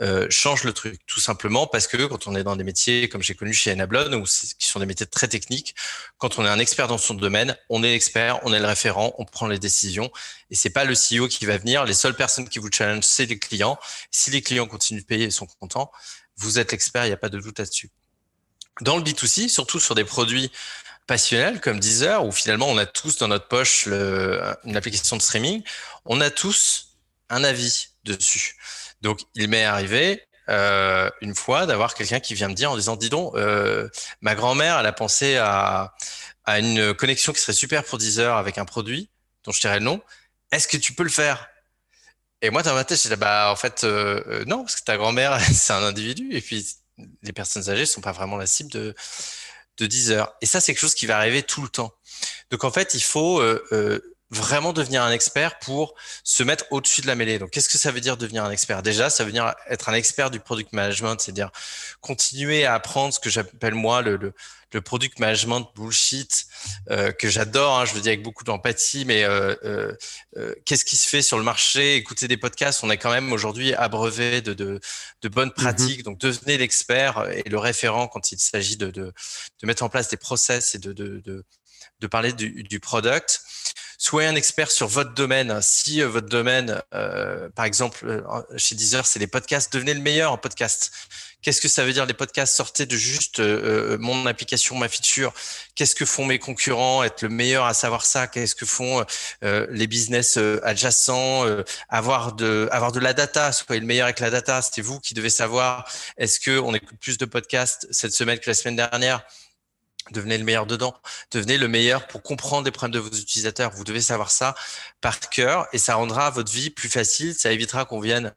Euh, change le truc tout simplement parce que quand on est dans des métiers comme j'ai connu chez Enablon ou qui sont des métiers très techniques, quand on est un expert dans son domaine, on est l'expert, on est le référent, on prend les décisions et c'est pas le CEO qui va venir. Les seules personnes qui vous challenge c'est les clients. Si les clients continuent de payer et sont contents, vous êtes l'expert, il n'y a pas de doute là-dessus. Dans le B2C, surtout sur des produits passionnels comme Deezer, où finalement on a tous dans notre poche le, une application de streaming, on a tous un avis dessus. Donc il m'est arrivé euh, une fois d'avoir quelqu'un qui vient me dire en disant, dis donc, euh, ma grand-mère, elle a pensé à, une connexion qui serait super pour Deezer avec un produit dont je dirais le nom. Est-ce que tu peux le faire? Et moi, dans ma tête, je bah, en fait, euh, non, parce que ta grand-mère, c'est un individu. Et puis, les personnes âgées sont pas vraiment la cible de, de 10 heures. Et ça, c'est quelque chose qui va arriver tout le temps. Donc, en fait, il faut euh, euh, vraiment devenir un expert pour se mettre au-dessus de la mêlée. Donc, qu'est-ce que ça veut dire devenir un expert? Déjà, ça veut dire être un expert du product management, c'est-à-dire continuer à apprendre ce que j'appelle moi le, le product management bullshit euh, que j'adore, hein, je le dis avec beaucoup d'empathie, mais euh, euh, euh, qu'est-ce qui se fait sur le marché? Écouter des podcasts, on est quand même aujourd'hui abreuvé de, de, de, bonnes mm-hmm. pratiques, donc devenez l'expert et le référent quand il s'agit de, de, de, mettre en place des process et de, de, de, de parler du, du product soyez un expert sur votre domaine. Si euh, votre domaine, euh, par exemple, euh, chez Deezer, c'est les podcasts, devenez le meilleur en podcast. Qu'est-ce que ça veut dire les podcasts? Sortez de juste euh, mon application, ma feature. Qu'est-ce que font mes concurrents? Être le meilleur à savoir ça. Qu'est-ce que font euh, les business adjacents? Avoir de avoir de la data. Soyez le meilleur avec la data. C'est vous qui devez savoir. Est-ce que on écoute plus de podcasts cette semaine que la semaine dernière? Devenez le meilleur dedans. Devenez le meilleur pour comprendre les problèmes de vos utilisateurs. Vous devez savoir ça par cœur et ça rendra votre vie plus facile. Ça évitera qu'on vienne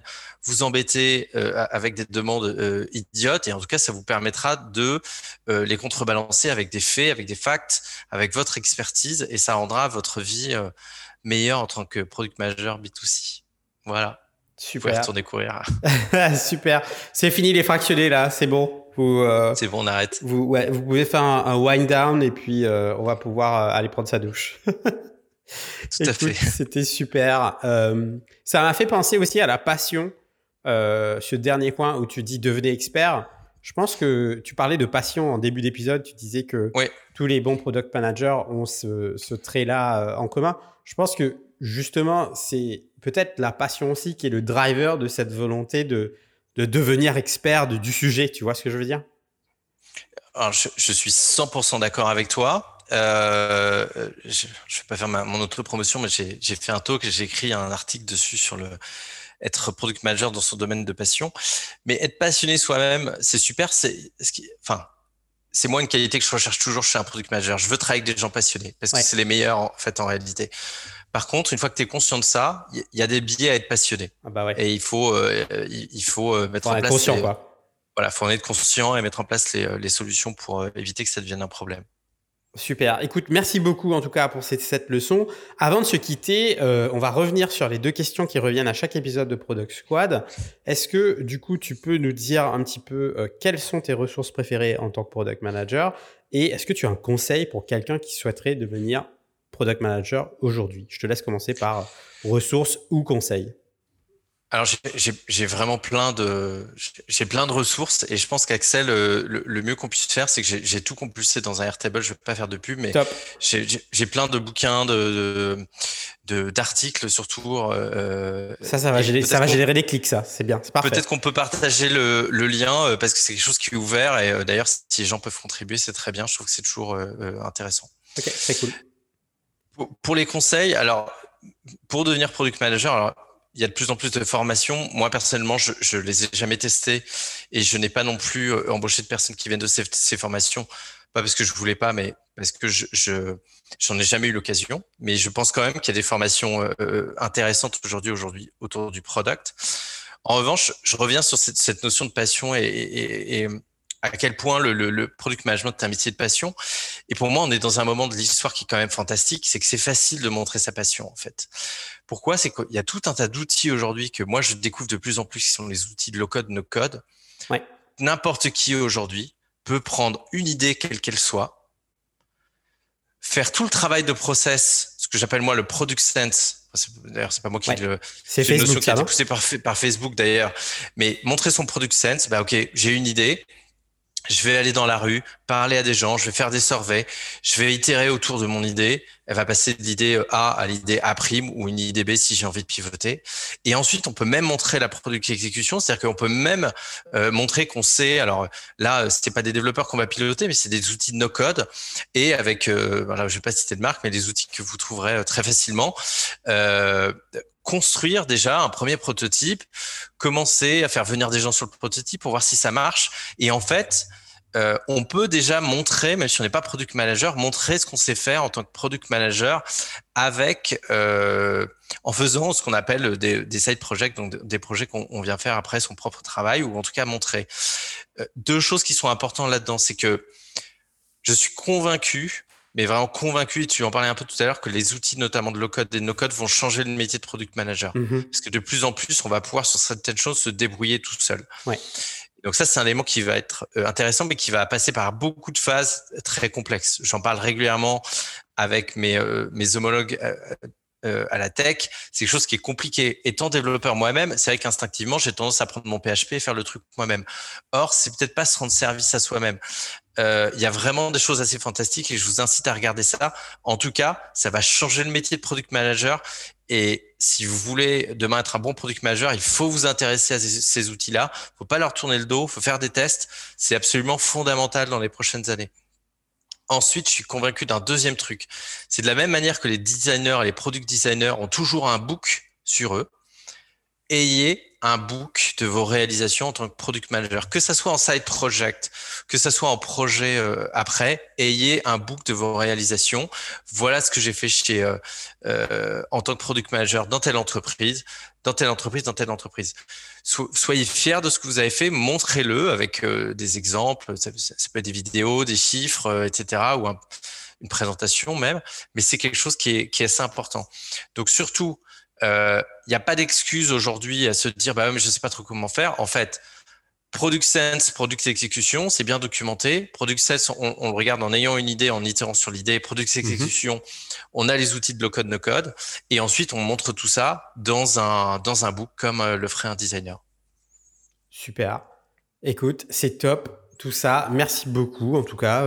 vous embêter euh, avec des demandes euh, idiotes et en tout cas, ça vous permettra de euh, les contrebalancer avec des faits, avec des facts, avec votre expertise et ça rendra votre vie meilleure en tant que product manager B2C. Voilà. Super. Vous pouvez retourner courir. Super. C'est fini les fractionnés là, c'est bon. Euh, c'est bon, on arrête. Vous, ouais, vous pouvez faire un, wind down et puis euh, on va pouvoir euh, aller prendre sa douche. Tout à fait. C'était super. ça m'a fait penser aussi à la passion. ce dernier point où tu dis devenez expert. Je pense que tu parlais de passion en début d'épisode. Tu disais que tous les bons product managers ont ce, trait-là en commun. Je pense que justement, c'est peut-être la passion aussi qui est le driver de cette volonté de, de devenir expert du sujet. Tu vois ce que je veux dire? Je, je, suis 100% d'accord avec toi. Euh, je ne vais pas faire ma, mon auto-promotion, mais j'ai fait un talk, j'ai écrit un article dessus sur le être product manager dans son domaine de passion. Mais être passionné soi-même, c'est super. C'est, enfin, c'est moi une qualité que je recherche toujours chez un product manager. Je veux travailler avec des gens passionnés parce que c'est les meilleurs en fait en réalité. Par contre, une fois que tu es conscient de ça, il y, a des biais à être passionné. Ah bah ouais. Et il faut, euh, il, faut euh, mettre en place. Conscient, quoi. Voilà, faut en être conscient et mettre en place les, les solutions pour éviter que ça devienne un problème. Super. Écoute, merci beaucoup en tout cas pour cette, cette leçon. Avant de se quitter, euh, on va revenir sur les deux questions qui reviennent à chaque épisode de Product Squad. Est-ce que du coup tu peux nous dire un petit peu euh, quelles sont tes ressources préférées en tant que product manager? Et est-ce que tu as un conseil pour quelqu'un qui souhaiterait devenir product manager aujourd'hui Je te laisse commencer par ressources ou conseils. Alors j'ai vraiment plein de j'ai plein de ressources et je pense qu'Axel euh, le, mieux qu'on puisse faire c'est que j'ai tout compulsé dans un Airtable. Je vais pas faire de pub, mais j'ai plein de bouquins de d'articles surtout. Euh, ça ça va générer, ça va générer des clics ça c'est bien c'est parfait. Peut-être qu'on peut partager le, le, lien euh, parce que c'est quelque chose qui est ouvert et d'ailleurs si les gens peuvent contribuer c'est très bien. Je trouve que c'est toujours intéressant. Ok très cool. Pour, les conseils alors pour devenir product manager alors il y a de plus en plus de formations. Moi, personnellement, je, je les ai jamais testées et je n'ai pas non plus euh, embauché de personnes qui viennent de ces, ces formations. Pas parce que je voulais pas, mais parce que je, je j'en ai jamais eu l'occasion. Mais je pense quand même qu'il y a des formations euh, euh, intéressantes aujourd'hui, aujourd'hui autour du product. En revanche, je reviens sur cette, cette notion de passion et, et, et, à quel point le, le, le, product management est un métier de passion. Et pour moi, on est dans un moment de l'histoire qui est quand même fantastique, c'est que c'est facile de montrer sa passion en fait. Pourquoi? C'est qu'il y a tout un tas d'outils aujourd'hui que moi je découvre de plus en plus, qui sont les outils de low-code, no-code. Ouais. N'importe qui aujourd'hui peut prendre une idée quelle qu'elle soit, faire tout le travail de process, ce que j'appelle moi le product sense. D'ailleurs, c'est pas moi qui ouais. le. C'est Facebook, notion qui a été poussée par, par Facebook d'ailleurs. Mais montrer son product sense, bah ok, j'ai une idée, je vais aller dans la rue, parler à des gens, je vais faire des surveys, je vais itérer autour de mon idée. Elle va passer de l'idée A à l'idée A' ou une idée B si j'ai envie de pivoter. Et ensuite, on peut même montrer la product exécution, c'est-à-dire qu'on peut même euh, montrer qu'on sait. Alors là, c'est pas des développeurs qu'on va piloter, mais c'est des outils de no-code et avec, euh, voilà, je vais pas citer de marque, mais des outils que vous trouverez euh, très facilement. Euh, construire déjà un premier prototype, commencer à faire venir des gens sur le prototype pour voir si ça marche. Et en fait, euh, on peut déjà montrer, même si on n'est pas product manager, montrer ce qu'on sait faire en tant que product manager avec euh, en faisant ce qu'on appelle des, des, side projects, donc des projets qu'on vient faire après son propre travail ou en tout cas montrer. Euh, deux choses qui sont importantes là-dedans, c'est que je suis convaincu mais vraiment convaincu, et tu en parlais un peu tout à l'heure, que les outils notamment de low-code et de no-code vont changer le métier de product manager. Mm-hmm. Parce que de plus en plus, on va pouvoir sur certaines choses se débrouiller tout seul. Ouais. Donc ça, c'est un élément qui va être euh, intéressant, mais qui va passer par beaucoup de phases très complexes. J'en parle régulièrement avec mes, euh, mes homologues euh, euh, à la tech, c'est quelque chose qui est compliqué. Étant développeur moi-même, c'est vrai qu'instinctivement, j'ai tendance à prendre mon PHP et faire le truc moi-même. Or, c'est peut-être pas se rendre service à soi-même. Euh, il y a vraiment des choses assez fantastiques et je vous incite à regarder ça. En tout cas, ça va changer le métier de product manager. Et si vous voulez demain être un bon product manager, il faut vous intéresser à ces, outils-là. Faut pas leur tourner le dos, faut faire des tests. C'est absolument fondamental dans les prochaines années. Ensuite, je suis convaincu d'un deuxième truc. C'est de la même manière que les designers et les product designers ont toujours un book sur eux. Ayez un book de vos réalisations en tant que product manager, que ça soit en side project, que ça soit en projet euh, après, ayez un book de vos réalisations. Voilà ce que j'ai fait chez euh, euh, en tant que product manager dans telle entreprise, dans telle entreprise, dans telle entreprise. soyez fiers de ce que vous avez fait, montrez-le avec euh, des exemples, ça, peut être des vidéos, des chiffres, etc., ou un, une présentation même, mais c'est quelque chose qui est assez important. Donc surtout, il euh, n'y a pas d'excuse aujourd'hui à se dire bah mais je sais pas trop comment faire. En fait, Product Sense, Product Execution, c'est bien documenté. Product Sense, on, on, le regarde en ayant une idée, en itérant sur l'idée. Product mhm. Execution, on a les outils de low-code, no-code. Et ensuite, on montre tout ça dans un, dans un book comme euh, le ferait un designer. Super. Écoute, c'est top tout ça. Merci beaucoup en tout cas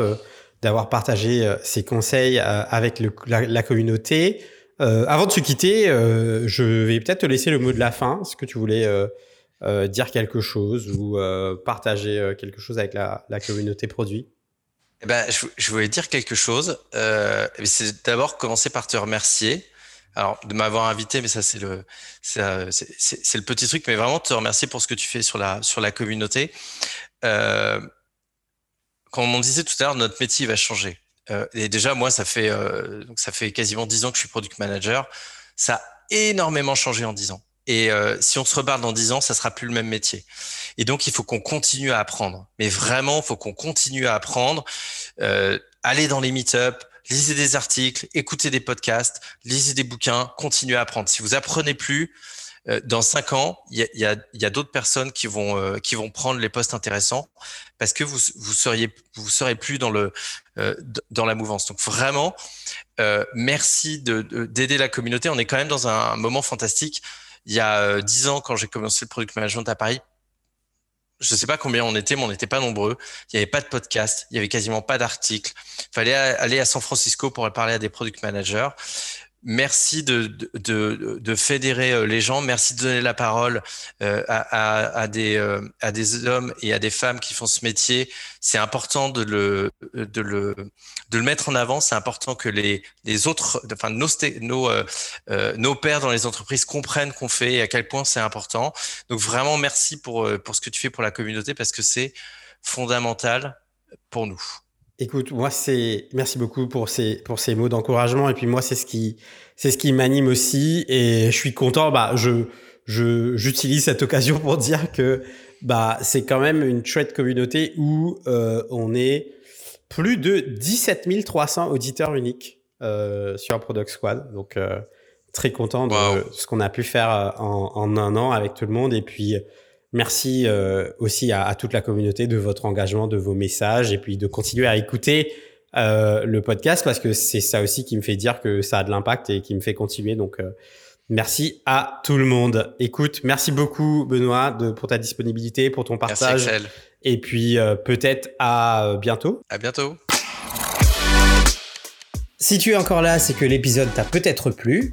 d'avoir partagé ces conseils avec la, communauté. Avant de se quitter, je vais peut-être te laisser le mot de la fin. Est-ce que tu voulais dire quelque chose ou partager quelque chose avec la, communauté produit? Eh ben, je, voulais dire quelque chose. Euh, c'est d'abord commencer par te remercier. Alors, de m'avoir invité, mais ça, c'est le, euh, petit truc, mais vraiment te remercier pour ce que tu fais sur la, communauté. Euh, comme on disait tout à l'heure, notre métier va changer. Euh, et déjà, moi, ça fait, euh, donc ça fait quasiment dix ans que je suis product manager. Ça a énormément changé en dix ans. Et euh, si on se reparle dans dix ans, ça sera plus le même métier. Et donc, il faut qu'on continue à apprendre. Mais vraiment, il faut qu'on continue à apprendre. Euh, aller dans les meet-up, lisez des articles, écoutez des podcasts, lisez des bouquins, continuez à apprendre. Si vous apprenez plus, euh, dans cinq ans, il y a, y a, d'autres personnes qui vont euh, qui vont prendre les postes intéressants parce que vous vous seriez vous serez plus dans le euh, dans la mouvance. Donc vraiment, merci de d'aider la communauté. On est quand même dans un moment fantastique il y a euh, dix ans, quand j'ai commencé le product management à Paris, je ne sais pas combien on était, mais on n'était pas nombreux. Il n'y avait pas de podcast, il y avait quasiment pas d'articles. Il fallait aller à San Francisco pour parler à des product managers. Merci de, de, de, fédérer euh, les gens. Merci de donner la parole euh, à, à, des, euh, à des hommes et à des femmes qui font ce métier. C'est important de le, de, le, de le mettre en avant. C'est important que les, les autres, enfin nos, nos, nos pairs dans les entreprises comprennent qu'on fait et à quel point c'est important. Donc vraiment, merci pour, pour ce que tu fais pour la communauté parce que c'est fondamental pour nous. Écoute, moi c'est merci beaucoup pour ces pour ces mots d'encouragement. Et puis moi c'est ce qui c'est ce qui m'anime aussi. Et je suis content. Bah je je j'utilise cette occasion pour dire que bah c'est quand même une chouette communauté où euh, on est plus de 17 300 auditeurs uniques euh, sur Product Squad. Donc euh, très content de ce qu'on a pu faire euh, en, en un an avec tout le monde. Et puis Merci euh, aussi à, toute la communauté de votre engagement, de vos messages et puis de continuer à écouter euh, le podcast parce que c'est ça aussi qui me fait dire que ça a de l'impact et qui me fait continuer. Donc, euh, merci à tout le monde. Écoute, merci beaucoup Benoît de, pour ta disponibilité, pour ton partage. Merci, et puis peut-être à bientôt. À bientôt. Si tu es encore là, c'est que l'épisode t'a peut-être plu.